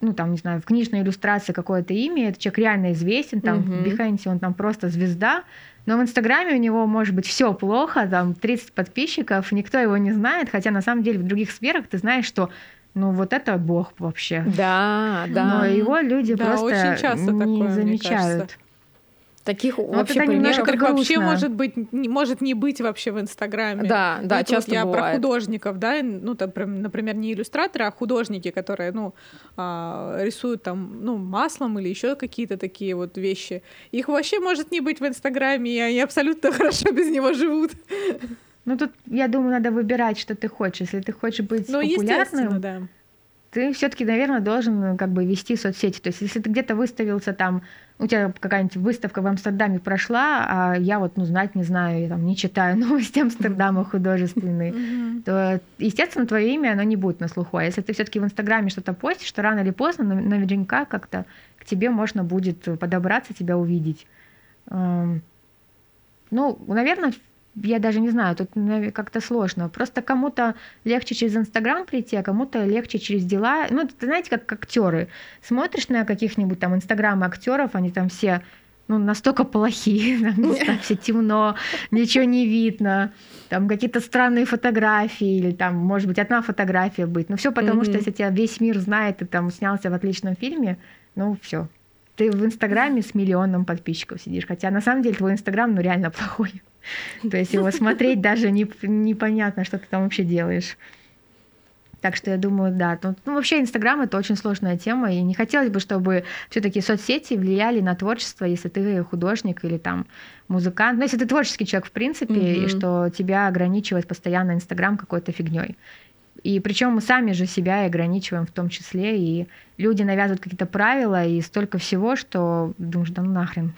ну, там, не знаю, в книжной иллюстрации какое-то имя, этот человек реально известен, там, uh-huh. в Behance он там просто звезда, но в Инстаграме у него может быть все плохо, там 30 подписчиков, никто его не знает, хотя на самом деле в других сферах ты знаешь, что ну вот это бог вообще. Да, да. Но его люди да, просто очень часто не такое, замечают. Таких ну, вообще это примеров которых вообще может быть не, может не быть вообще в Инстаграме. Да, да, Это часто вот я бывает. про художников, да, ну там, например, не иллюстраторы, а художники, которые, ну, а, рисуют там, ну, маслом или еще какие-то такие вот вещи. Их вообще может не быть в Инстаграме, и они абсолютно <laughs> хорошо без него живут. Ну тут, я думаю, надо выбирать, что ты хочешь. Если ты хочешь быть ну, популярным, да ты все-таки, наверное, должен э, как бы вести соцсети. То есть, если ты где-то выставился там, у тебя какая-нибудь выставка в Амстердаме прошла, а я вот, ну, знать не знаю, я там не читаю <laughs> новости Амстердама художественные, то, естественно, твое имя, оно не будет на слуху. А если ты все-таки в Инстаграме что-то постишь, то рано или поздно наверняка как-то к тебе можно будет подобраться, тебя увидеть. Эм, ну, наверное, я даже не знаю, тут как-то сложно. Просто кому-то легче через Инстаграм прийти, а кому-то легче через дела. Ну, это, знаете, как актеры. Смотришь на каких-нибудь там инстаграмы актеров, они там все ну, настолько плохие, <laughs> там, все темно, ничего не видно, там какие-то странные фотографии, или там, может быть, одна фотография быть. Ну, все потому, mm-hmm. что если тебя весь мир знает, ты там снялся в отличном фильме, ну, все. Ты в Инстаграме с миллионом подписчиков сидишь, хотя на самом деле твой Инстаграм, ну, реально <laughs> плохой. То есть его смотреть даже не, непонятно, что ты там вообще делаешь. Так что я думаю, да. Ну, ну, вообще Инстаграм это очень сложная тема, и не хотелось бы, чтобы все-таки соцсети влияли на творчество, если ты художник или там музыкант. Ну, если ты творческий человек, в принципе, mm-hmm. и что тебя ограничивает постоянно Инстаграм какой-то фигней. И причем мы сами же себя и ограничиваем в том числе, и люди навязывают какие-то правила и столько всего, что думаешь, да ну нахрен.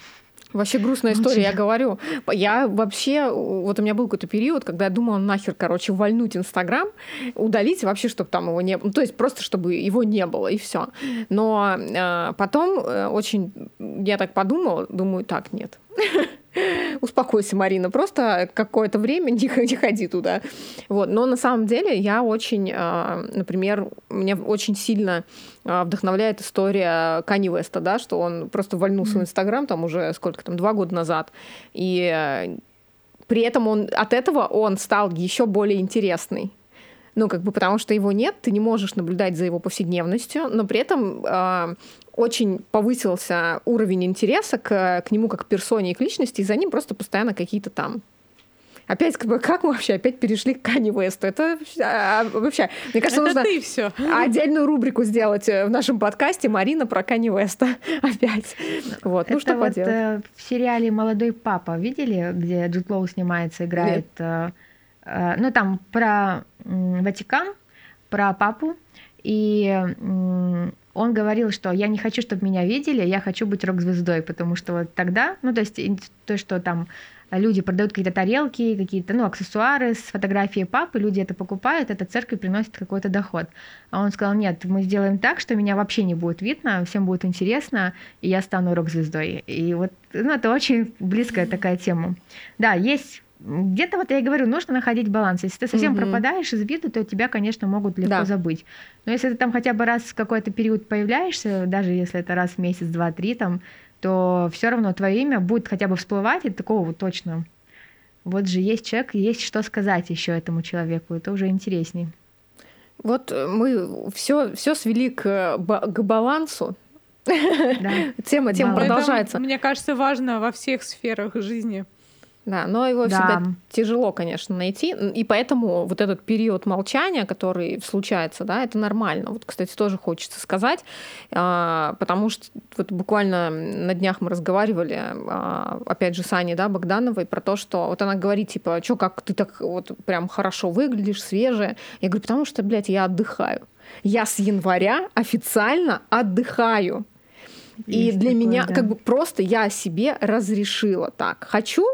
Вообще грустная история, я говорю. Я вообще, вот у меня был какой-то период, когда я думала нахер, короче, вольнуть Инстаграм, удалить вообще, чтобы там его не было. Ну, то есть просто, чтобы его не было, и все. Но э, потом э, очень я так подумала, думаю, так, нет. <laughs> <laughs> Успокойся, Марина, просто какое-то время не, не ходи туда. Вот. Но на самом деле я очень, а, например, меня очень сильно а, вдохновляет история Кани Веста, да, что он просто вольнулся mm-hmm. в Инстаграм там уже сколько там, два года назад. И э, при этом он от этого он стал еще более интересный. Ну, как бы потому что его нет, ты не можешь наблюдать за его повседневностью, но при этом э, очень повысился уровень интереса к, к нему как персоне и к личности, и за ним просто постоянно какие-то там Опять, как, бы, как мы вообще опять перешли к Кани Весту? Это а, вообще, мне кажется, Это нужно ты все. отдельную рубрику сделать э, в нашем подкасте Марина про Кани Веста. <laughs> Опять. Вот, ну Это что вот поделать. Э, в сериале «Молодой папа» видели, где Джуд Лоу снимается, играет... Э, э, ну, там про э, Ватикан, про папу, и э, он говорил, что я не хочу, чтобы меня видели, я хочу быть рок-звездой, потому что вот тогда, ну, то есть то, что там люди продают какие-то тарелки, какие-то, ну, аксессуары с фотографией папы, люди это покупают, это церкви приносит какой-то доход. А он сказал, нет, мы сделаем так, что меня вообще не будет видно, всем будет интересно, и я стану рок-звездой. И вот, ну, это очень близкая такая тема. Да, есть где-то вот я и говорю, нужно находить баланс. Если ты совсем угу. пропадаешь из виду, то тебя, конечно, могут легко да. забыть. Но если ты там хотя бы раз в какой-то период появляешься, даже если это раз в месяц, два, три, там, то все равно твое имя будет хотя бы всплывать, и такого вот точно. Вот же есть человек, есть что сказать еще этому человеку, это уже интересней. Вот э, мы все, все свели к, к балансу. Да. <laughs> Тема, тема продолжается. Мне кажется, важно во всех сферах жизни. Да, но его да. всегда тяжело, конечно, найти. И поэтому вот этот период молчания, который случается, да, это нормально. Вот, кстати, тоже хочется сказать, а, потому что вот буквально на днях мы разговаривали, а, опять же, с Аней, да, Богдановой, про то, что вот она говорит, типа, что, как ты так вот прям хорошо выглядишь, свежая. Я говорю, потому что, блядь, я отдыхаю. Я с января официально отдыхаю. Есть и для такое, меня, да. как бы просто я себе разрешила так. Хочу,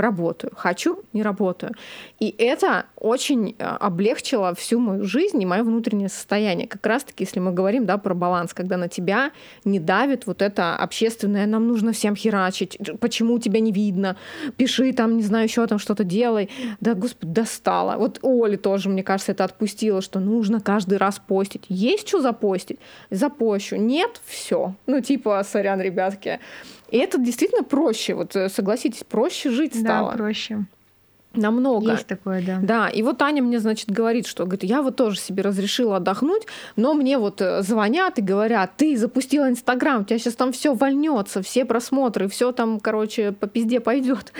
работаю, хочу, не работаю. И это очень э, облегчило всю мою жизнь и мое внутреннее состояние. Как раз-таки, если мы говорим да, про баланс, когда на тебя не давит вот это общественное, нам нужно всем херачить, почему тебя не видно, пиши там, не знаю, еще там что-то делай. Да, господи, достало. Вот Оли тоже, мне кажется, это отпустило, что нужно каждый раз постить. Есть что запостить? Запощу. Нет? Все. Ну, типа, сорян, ребятки. И это действительно проще. Вот э, согласитесь, проще жить стало. Да, проще. Намного. Есть такое, да. Да, и вот Аня мне, значит, говорит, что говорит, я вот тоже себе разрешила отдохнуть, но мне вот э, звонят и говорят, ты запустила Инстаграм, у тебя сейчас там все вольнется, все просмотры, все там, короче, по пизде пойдет.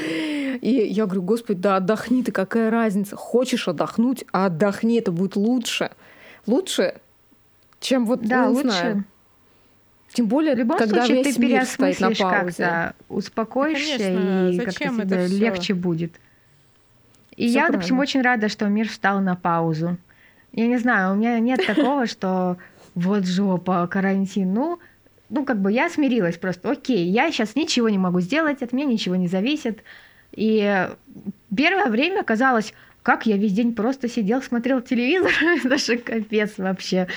И я говорю, господи, да отдохни ты, какая разница? Хочешь отдохнуть, отдохни, это будет лучше. Лучше, чем вот, да, ну, лучше. знаю, тем более, в любом когда случае, весь ты мир стоит на паузе. как-то, успокоишься, Конечно, и как-то тебе всё? легче будет. И Всё я, правильно. допустим, очень рада, что мир встал на паузу. Я не знаю, у меня нет такого, что вот жопа, карантин. Ну, ну, как бы я смирилась просто. Окей, я сейчас ничего не могу сделать, от меня ничего не зависит. И первое время казалось, как я весь день просто сидел, смотрел телевизор, <laughs> это же капец вообще.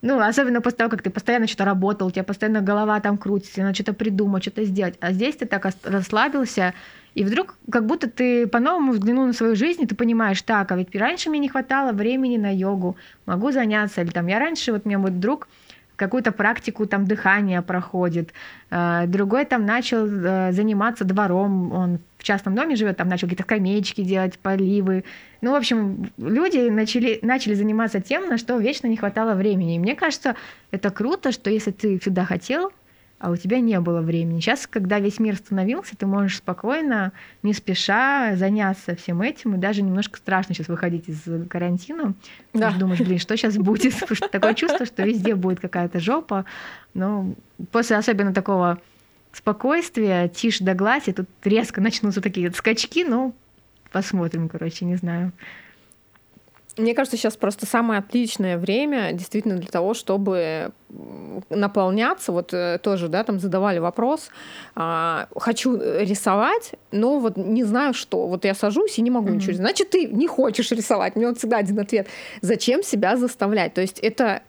Ну, особенно после того, как ты постоянно что-то работал, у тебя постоянно голова там крутится, надо что-то придумать, что-то сделать. А здесь ты так расслабился, и вдруг как будто ты по-новому взглянул на свою жизнь, и ты понимаешь, так, а ведь раньше мне не хватало времени на йогу, могу заняться. Или там я раньше, вот меня вот друг какую-то практику там дыхания проходит, э, другой там начал э, заниматься двором, он в частном доме живет, там начал какие-то скамеечки делать, поливы. Ну, в общем, люди начали, начали заниматься тем, на что вечно не хватало времени. И мне кажется, это круто, что если ты всегда хотел, а у тебя не было времени. Сейчас, когда весь мир остановился, ты можешь спокойно, не спеша заняться всем этим, и даже немножко страшно сейчас выходить из карантина. Да. Думаешь, блин, что сейчас будет? <laughs> Такое чувство, что везде будет какая-то жопа. Но после особенно такого спокойствия, тишь да гладь, и тут резко начнутся такие скачки, ну, посмотрим, короче, не знаю. Мне кажется, сейчас просто самое отличное время действительно для того, чтобы наполняться. Вот э, тоже, да, там задавали вопрос. А, хочу рисовать, но вот не знаю что. Вот я сажусь и не могу mm-hmm. ничего. Значит, ты не хочешь рисовать. Мне вот всегда один ответ. Зачем себя заставлять? То есть это,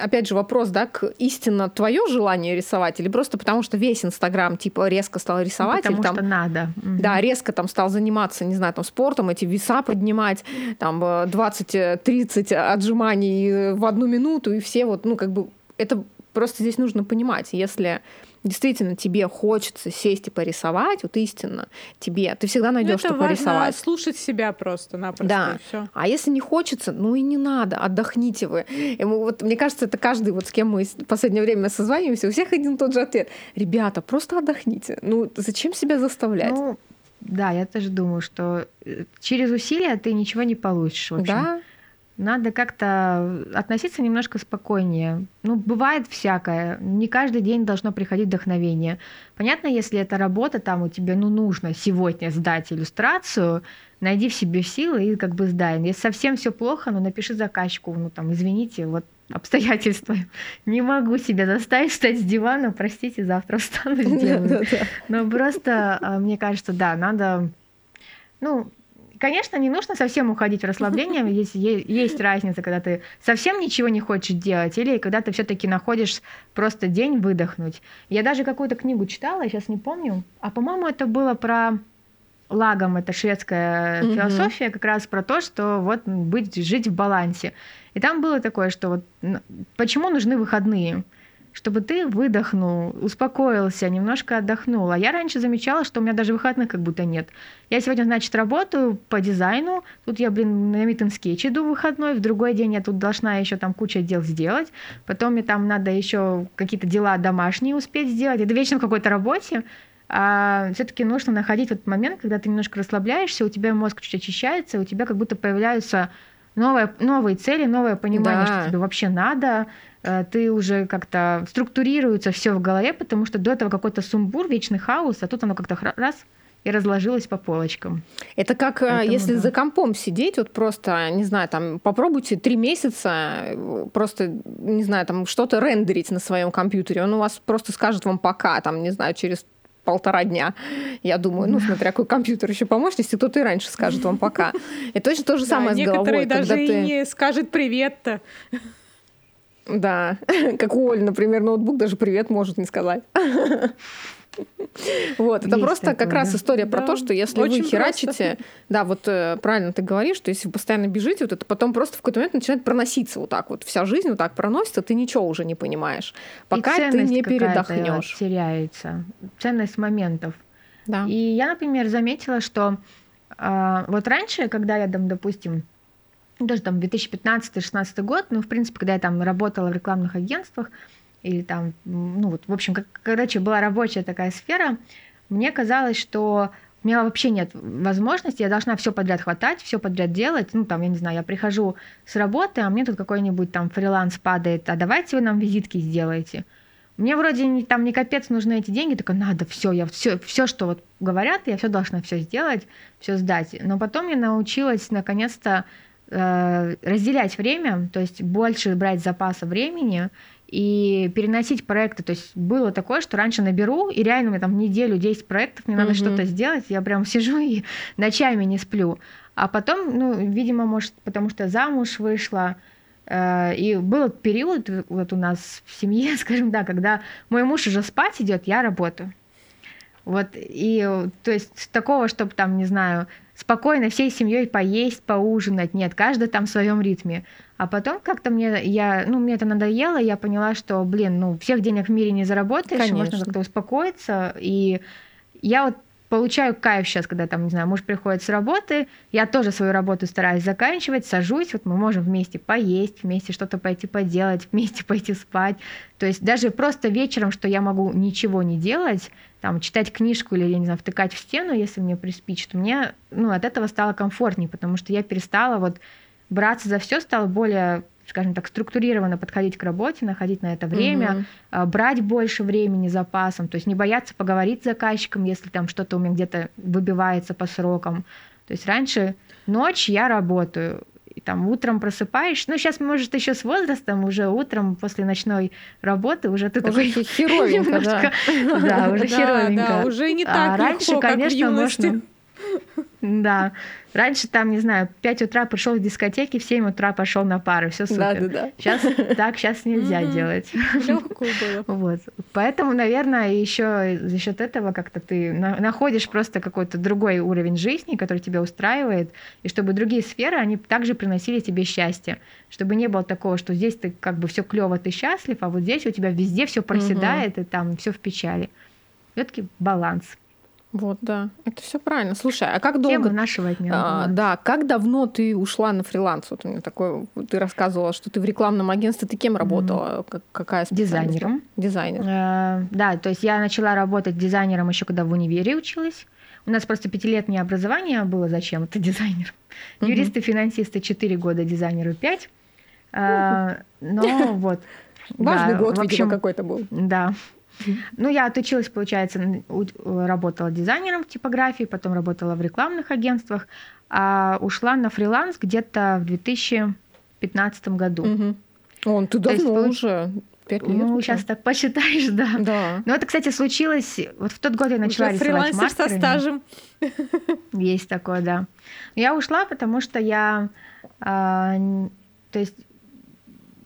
опять же, вопрос, да, к истинно твое желание рисовать или просто потому, что весь Инстаграм типа резко стал рисовать. Ну, потому или, там, что надо. Mm-hmm. Да, резко там стал заниматься, не знаю, там спортом, эти веса поднимать, там 20-30 отжиманий в одну минуту, и все вот, ну, как бы это просто здесь нужно понимать, если действительно тебе хочется сесть и порисовать, вот истинно тебе, ты всегда найдешь, ну, что порисовать. слушать себя просто-напросто. Да. Все. А если не хочется, ну и не надо, отдохните вы. И мы, вот, мне кажется, это каждый, вот с кем мы в последнее время созваниваемся, у всех один и тот же ответ. Ребята, просто отдохните. Ну, зачем себя заставлять? Ну, да, я тоже думаю, что э, через усилия ты ничего не получишь. В общем. Да. Надо как-то относиться немножко спокойнее. Ну, бывает всякое. Не каждый день должно приходить вдохновение. Понятно, если это работа, там у тебя, ну, нужно сегодня сдать иллюстрацию, найди в себе силы и как бы сдай. Если совсем все плохо, ну, напиши заказчику, ну, там, извините, вот обстоятельства. <laughs> Не могу себя заставить встать с дивана, простите, завтра встану, <laughs> сделаю. Но просто, а, мне кажется, да, надо, ну, конечно, не нужно совсем уходить в расслабление. Есть, есть разница, когда ты совсем ничего не хочешь делать, или когда ты все-таки находишь просто день выдохнуть. Я даже какую-то книгу читала, я сейчас не помню, а по-моему, это было про лагом, это шведская mm-hmm. философия, как раз про то, что вот быть, жить в балансе. И там было такое, что вот почему нужны выходные? Чтобы ты выдохнул, успокоился, немножко отдохнул. А я раньше замечала, что у меня даже выходных как будто нет. Я сегодня, значит, работаю по дизайну, тут я, блин, на Meet скетч иду в выходной, в другой день я тут должна еще там куча дел сделать, потом мне там надо еще какие-то дела домашние успеть сделать. Это вечно в какой-то работе, а все-таки нужно находить вот момент, когда ты немножко расслабляешься, у тебя мозг чуть очищается, у тебя как будто появляются новые, новые цели, новое понимание, да. что тебе вообще надо, ты уже как-то структурируется все в голове, потому что до этого какой-то сумбур, вечный хаос, а тут оно как-то раз и разложилось по полочкам. Это как э, Поэтому, если да. за компом сидеть, вот просто, не знаю, там попробуйте три месяца э, просто, не знаю, там что-то рендерить на своем компьютере, он у вас просто скажет вам пока, там, не знаю, через полтора дня. Я думаю, ну, смотря какой компьютер еще по мощности, кто-то и раньше скажет вам пока. <laughs> И точно то же самое с головой. Некоторые даже и не скажет привет-то. Да, <laughs> как у Оли, например, ноутбук даже привет может не сказать. <laughs> Вот, это Есть просто такое, как раз история да. про то, что если Очень вы херачите, просто. да, вот э, правильно ты говоришь, что если вы постоянно бежите, вот это потом просто в какой-то момент начинает проноситься вот так вот. Вся жизнь вот так проносится, ты ничего уже не понимаешь, пока ты не передохнешь. теряется. Ценность моментов. Да. И я, например, заметила, что э, вот раньше, когда я там, допустим, даже там 2015-2016 год, ну, в принципе, когда я там работала в рекламных агентствах, или там, ну, вот, в общем, как, короче, была рабочая такая сфера, мне казалось, что у меня вообще нет возможности, я должна все подряд хватать, все подряд делать. Ну, там, я не знаю, я прихожу с работы, а мне тут какой-нибудь там фриланс падает, а давайте вы нам визитки сделаете. Мне вроде не, там не капец нужны эти деньги, только надо все, я все, все, что вот говорят, я все должна все сделать, все сдать. Но потом я научилась наконец-то разделять время, то есть больше брать запаса времени и переносить проекты. То есть было такое, что раньше наберу, и реально меня там неделю 10 проектов, мне надо mm-hmm. что-то сделать, я прям <laughs> сижу и ночами не сплю. А потом, ну, видимо, может, потому что замуж вышла, э, и был период вот у нас в семье, <laughs> скажем так, когда мой муж уже спать идет, я работаю. Вот, и то есть такого, чтобы там, не знаю, спокойно всей семьей поесть, поужинать. Нет, каждый там в своем ритме. А потом как-то мне, я, ну, мне это надоело, я поняла, что, блин, ну, всех денег в мире не заработаешь, Конечно. можно как-то успокоиться. И я вот получаю кайф сейчас, когда там, не знаю, муж приходит с работы, я тоже свою работу стараюсь заканчивать, сажусь, вот мы можем вместе поесть, вместе что-то пойти поделать, <laughs> вместе пойти спать. То есть даже просто вечером, что я могу ничего не делать, там, читать книжку или, я не знаю, втыкать в стену, если мне приспичит, мне, ну, от этого стало комфортнее, потому что я перестала вот браться за все, стало более скажем так, структурированно подходить к работе, находить на это время, угу. брать больше времени запасом, то есть не бояться поговорить с заказчиком, если там что-то у меня где-то выбивается по срокам. То есть раньше ночь я работаю, там утром просыпаешься. Ну, сейчас, может, еще с возрастом, уже утром после ночной работы уже ты Уже такой херовенько, <laughs> <laughs> да. Да, уже херовенько. да, уже не А так раньше, легко, как в конечно, юности. можно. Да. Раньше там, не знаю, в 5 утра пришел в дискотеки, в 7 утра пошел на пары, все Да, супер. да, да. Сейчас так сейчас нельзя делать. Легко было. Вот. Поэтому, наверное, еще за счет этого как-то ты на- находишь просто какой-то другой уровень жизни, который тебя устраивает, и чтобы другие сферы, они также приносили тебе счастье. Чтобы не было такого, что здесь ты как бы все клево, ты счастлив, а вот здесь у тебя везде все проседает, и там все в печали. Все-таки баланс. Вот, да. Это все правильно. Слушай, а как Тема долго... нашего дня. А, да, как давно ты ушла на фриланс? Вот у меня такое, ты рассказывала, что ты в рекламном агентстве, ты кем работала? Как- какая специальность? Дизайнером. Дизайнер. Э, Да, то есть я начала работать дизайнером еще когда в универе училась. У нас просто пятилетнее образование было зачем это дизайнер. Мгм. Юристы, финансисты 4 года, дизайнеру 5. Но вот. <laughs> Важный да, год, в общем, какой-то был. Да. Ну, я отучилась, получается, работала дизайнером в типографии, потом работала в рекламных агентствах, а ушла на фриланс где-то в 2015 году. Мгм. Он, ты То есть давно уже. Пять лет. Ну, уже. сейчас так посчитаешь, да. Да. Ну, это, кстати, случилось... Вот в тот год я начала Уже рисовать фрилансер со стажем. Есть такое, да. Я ушла, потому что я... н- то есть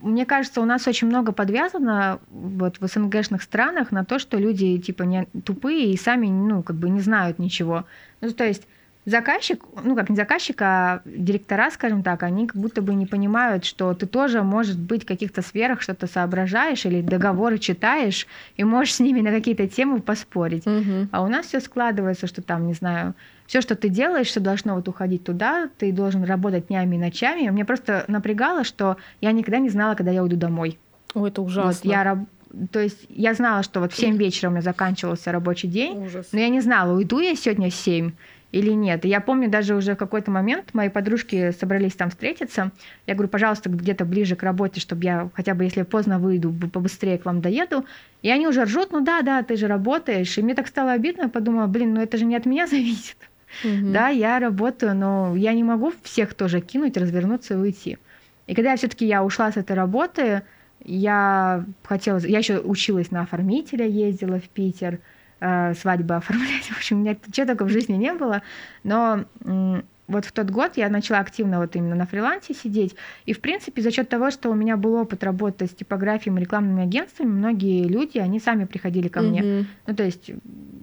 мне кажется, у нас очень много подвязано вот в СНГшных странах на то, что люди типа не тупые и сами ну как бы не знают ничего. Ну то есть заказчик, ну как не заказчик, а директора, скажем так, они как будто бы не понимают, что ты тоже, может быть, в каких-то сферах что-то соображаешь или договоры читаешь и можешь с ними на какие-то темы поспорить. Мгм. А у нас все складывается, что там, не знаю, все, что ты делаешь, все должно вот уходить туда, ты должен работать днями и ночами. Мне просто напрягало, что я никогда не знала, когда я уйду домой. Ой, это Вот ужасно. я раб- то есть я знала, что вот в 7 вечера у меня заканчивался рабочий день, Ужас. но я не знала, уйду я сегодня в 7 или нет. И я помню даже уже в какой-то момент мои подружки собрались там встретиться. Я говорю, пожалуйста, где-то ближе к работе, чтобы я хотя бы, если поздно выйду, побыстрее к вам доеду. И они уже ржут, ну да, да, ты же работаешь. И мне так стало обидно, я подумала, блин, ну это же не от меня зависит. Мгм. Да, я работаю, но я не могу всех тоже кинуть, развернуться и уйти. И когда все-таки я ушла с этой работы, я хотела, я еще училась на оформителя, ездила в Питер, э, свадьбы <laughs> оформлять. В общем, у меня чего только в жизни не было. Но м, вот в тот год я начала активно вот именно на фрилансе сидеть. И, в принципе, за счет того, что у меня был опыт работы с типографией и рекламными агентствами, многие люди, они сами приходили ко мне. Мгм. Ну, то есть,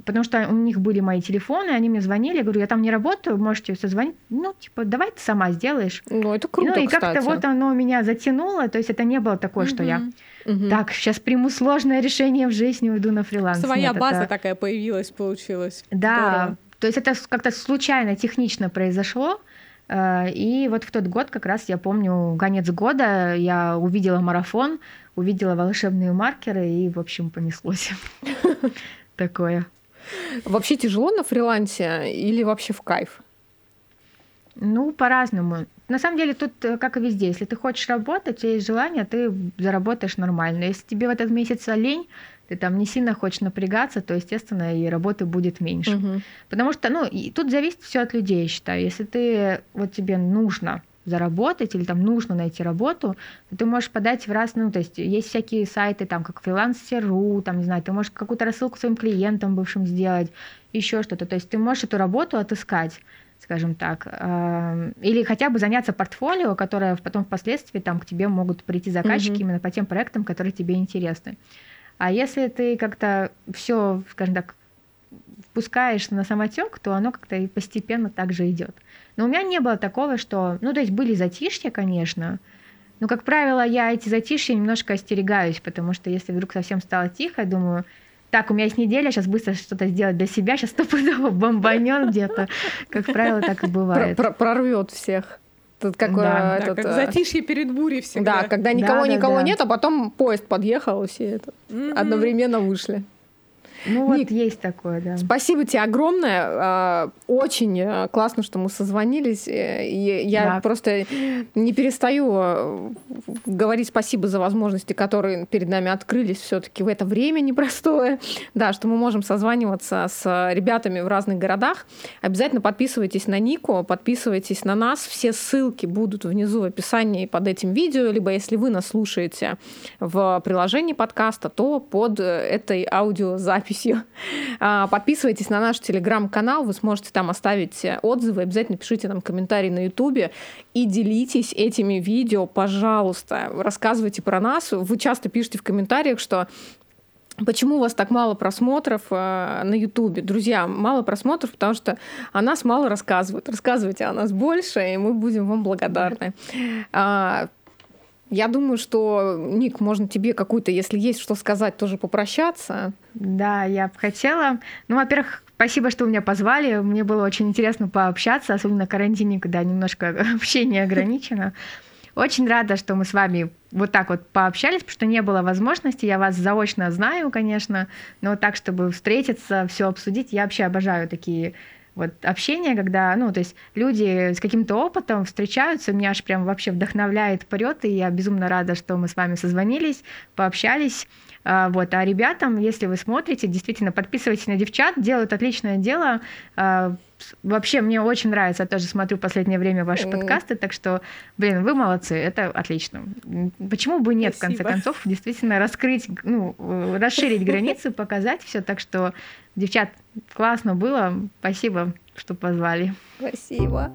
потому что у них были мои телефоны, они мне звонили, я говорю, я там не работаю, можете созвонить. Ну, типа, давай ты сама сделаешь. Ну, это круто, ну, и как-то вот оно меня затянуло, то есть это не было такое, что я. Мгм. так, сейчас приму сложное решение в жизни, уйду на фриланс. Своя Нет, база это- такая появилась, получилась. Да, Здорово. то есть это как-то случайно, технично произошло. Э, И вот в тот год, как раз я помню, конец года, я увидела марафон, увидела волшебные маркеры, и, в общем, понеслось. <laughs> Такое. Вообще тяжело на фрилансе или вообще в кайф? Ну, по-разному. На самом деле, тут, э, как и везде, если ты хочешь работать, у тебя есть желание, ты заработаешь нормально. Если тебе в этот месяц лень, ты там не сильно хочешь напрягаться, то, естественно, и работы будет меньше. Мгм. Потому что, ну, и тут зависит все от людей, я считаю. Если ты, вот тебе нужно заработать или там нужно найти работу, то ты можешь подать в раз, ну, то есть есть всякие сайты, там, как freelancer.ru, там, не знаю, ты можешь какую-то рассылку своим клиентам бывшим сделать, еще что-то. То есть ты можешь эту работу отыскать скажем так, эм, или хотя бы заняться портфолио, которое потом впоследствии там к тебе могут прийти заказчики Мгм. именно по тем проектам, которые тебе интересны. А если ты как-то все, скажем так, впускаешь на самотек, то оно как-то и постепенно также идет. Но у меня не было такого, что, ну, то есть были затишья, конечно, но, как правило, я эти затишья немножко остерегаюсь, потому что если вдруг совсем стало тихо, я думаю, так, у меня есть неделя, сейчас быстро что-то сделать для себя, сейчас стопудово бомбанет где-то. Как правило, так и бывает. Про- прорвет всех. Тут как Да. э, Да, этот, как э, затишье перед бурей всегда. Да, когда никого Да, да, никого да. нет, а потом поезд подъехал, и все это Мгм. одновременно вышли. Ну вот Ник, есть такое, да. Спасибо тебе огромное. А, очень э, классно, что мы созвонились. Э, и я да. просто не перестаю э, говорить спасибо за возможности, которые перед нами открылись все-таки в это время непростое. Да, что мы можем созваниваться с ребятами в разных городах. Обязательно подписывайтесь на Нику, подписывайтесь на нас. Все ссылки будут внизу в описании под этим видео, либо если вы нас слушаете в приложении подкаста, то под этой аудиозаписью. А, подписывайтесь на наш телеграм-канал, вы сможете там оставить отзывы, обязательно пишите нам комментарии на ютубе и делитесь этими видео, пожалуйста. Рассказывайте про нас. Вы часто пишете в комментариях, что Почему у вас так мало просмотров э, на Ютубе? Друзья, мало просмотров, потому что о нас мало рассказывают. Рассказывайте о нас больше, и мы будем вам благодарны. А, я думаю, что, Ник, можно тебе какую-то, если есть что сказать, тоже попрощаться. Да, я бы хотела. Ну, во-первых, спасибо, что меня позвали. Мне было очень интересно пообщаться, особенно на карантине, когда немножко <laughs> общение ограничено. Очень рада, что мы с вами вот так вот пообщались, потому что не было возможности. Я вас заочно знаю, конечно, но так, чтобы встретиться, все обсудить, я вообще обожаю такие вот общение, когда, ну, то есть люди с каким-то опытом встречаются, меня аж прям вообще вдохновляет, прет, и я безумно рада, что мы с вами созвонились, пообщались. А, вот. А ребятам, если вы смотрите, действительно подписывайтесь на девчат, делают отличное дело. А, вообще, мне очень нравится, я тоже смотрю в последнее время ваши mm. подкасты, так что, блин, вы молодцы, это отлично. Почему бы нет, Спасибо. в конце концов, действительно раскрыть, ну, расширить <laughs> границы, показать все, так что, девчат, классно было, спасибо, что позвали. Спасибо.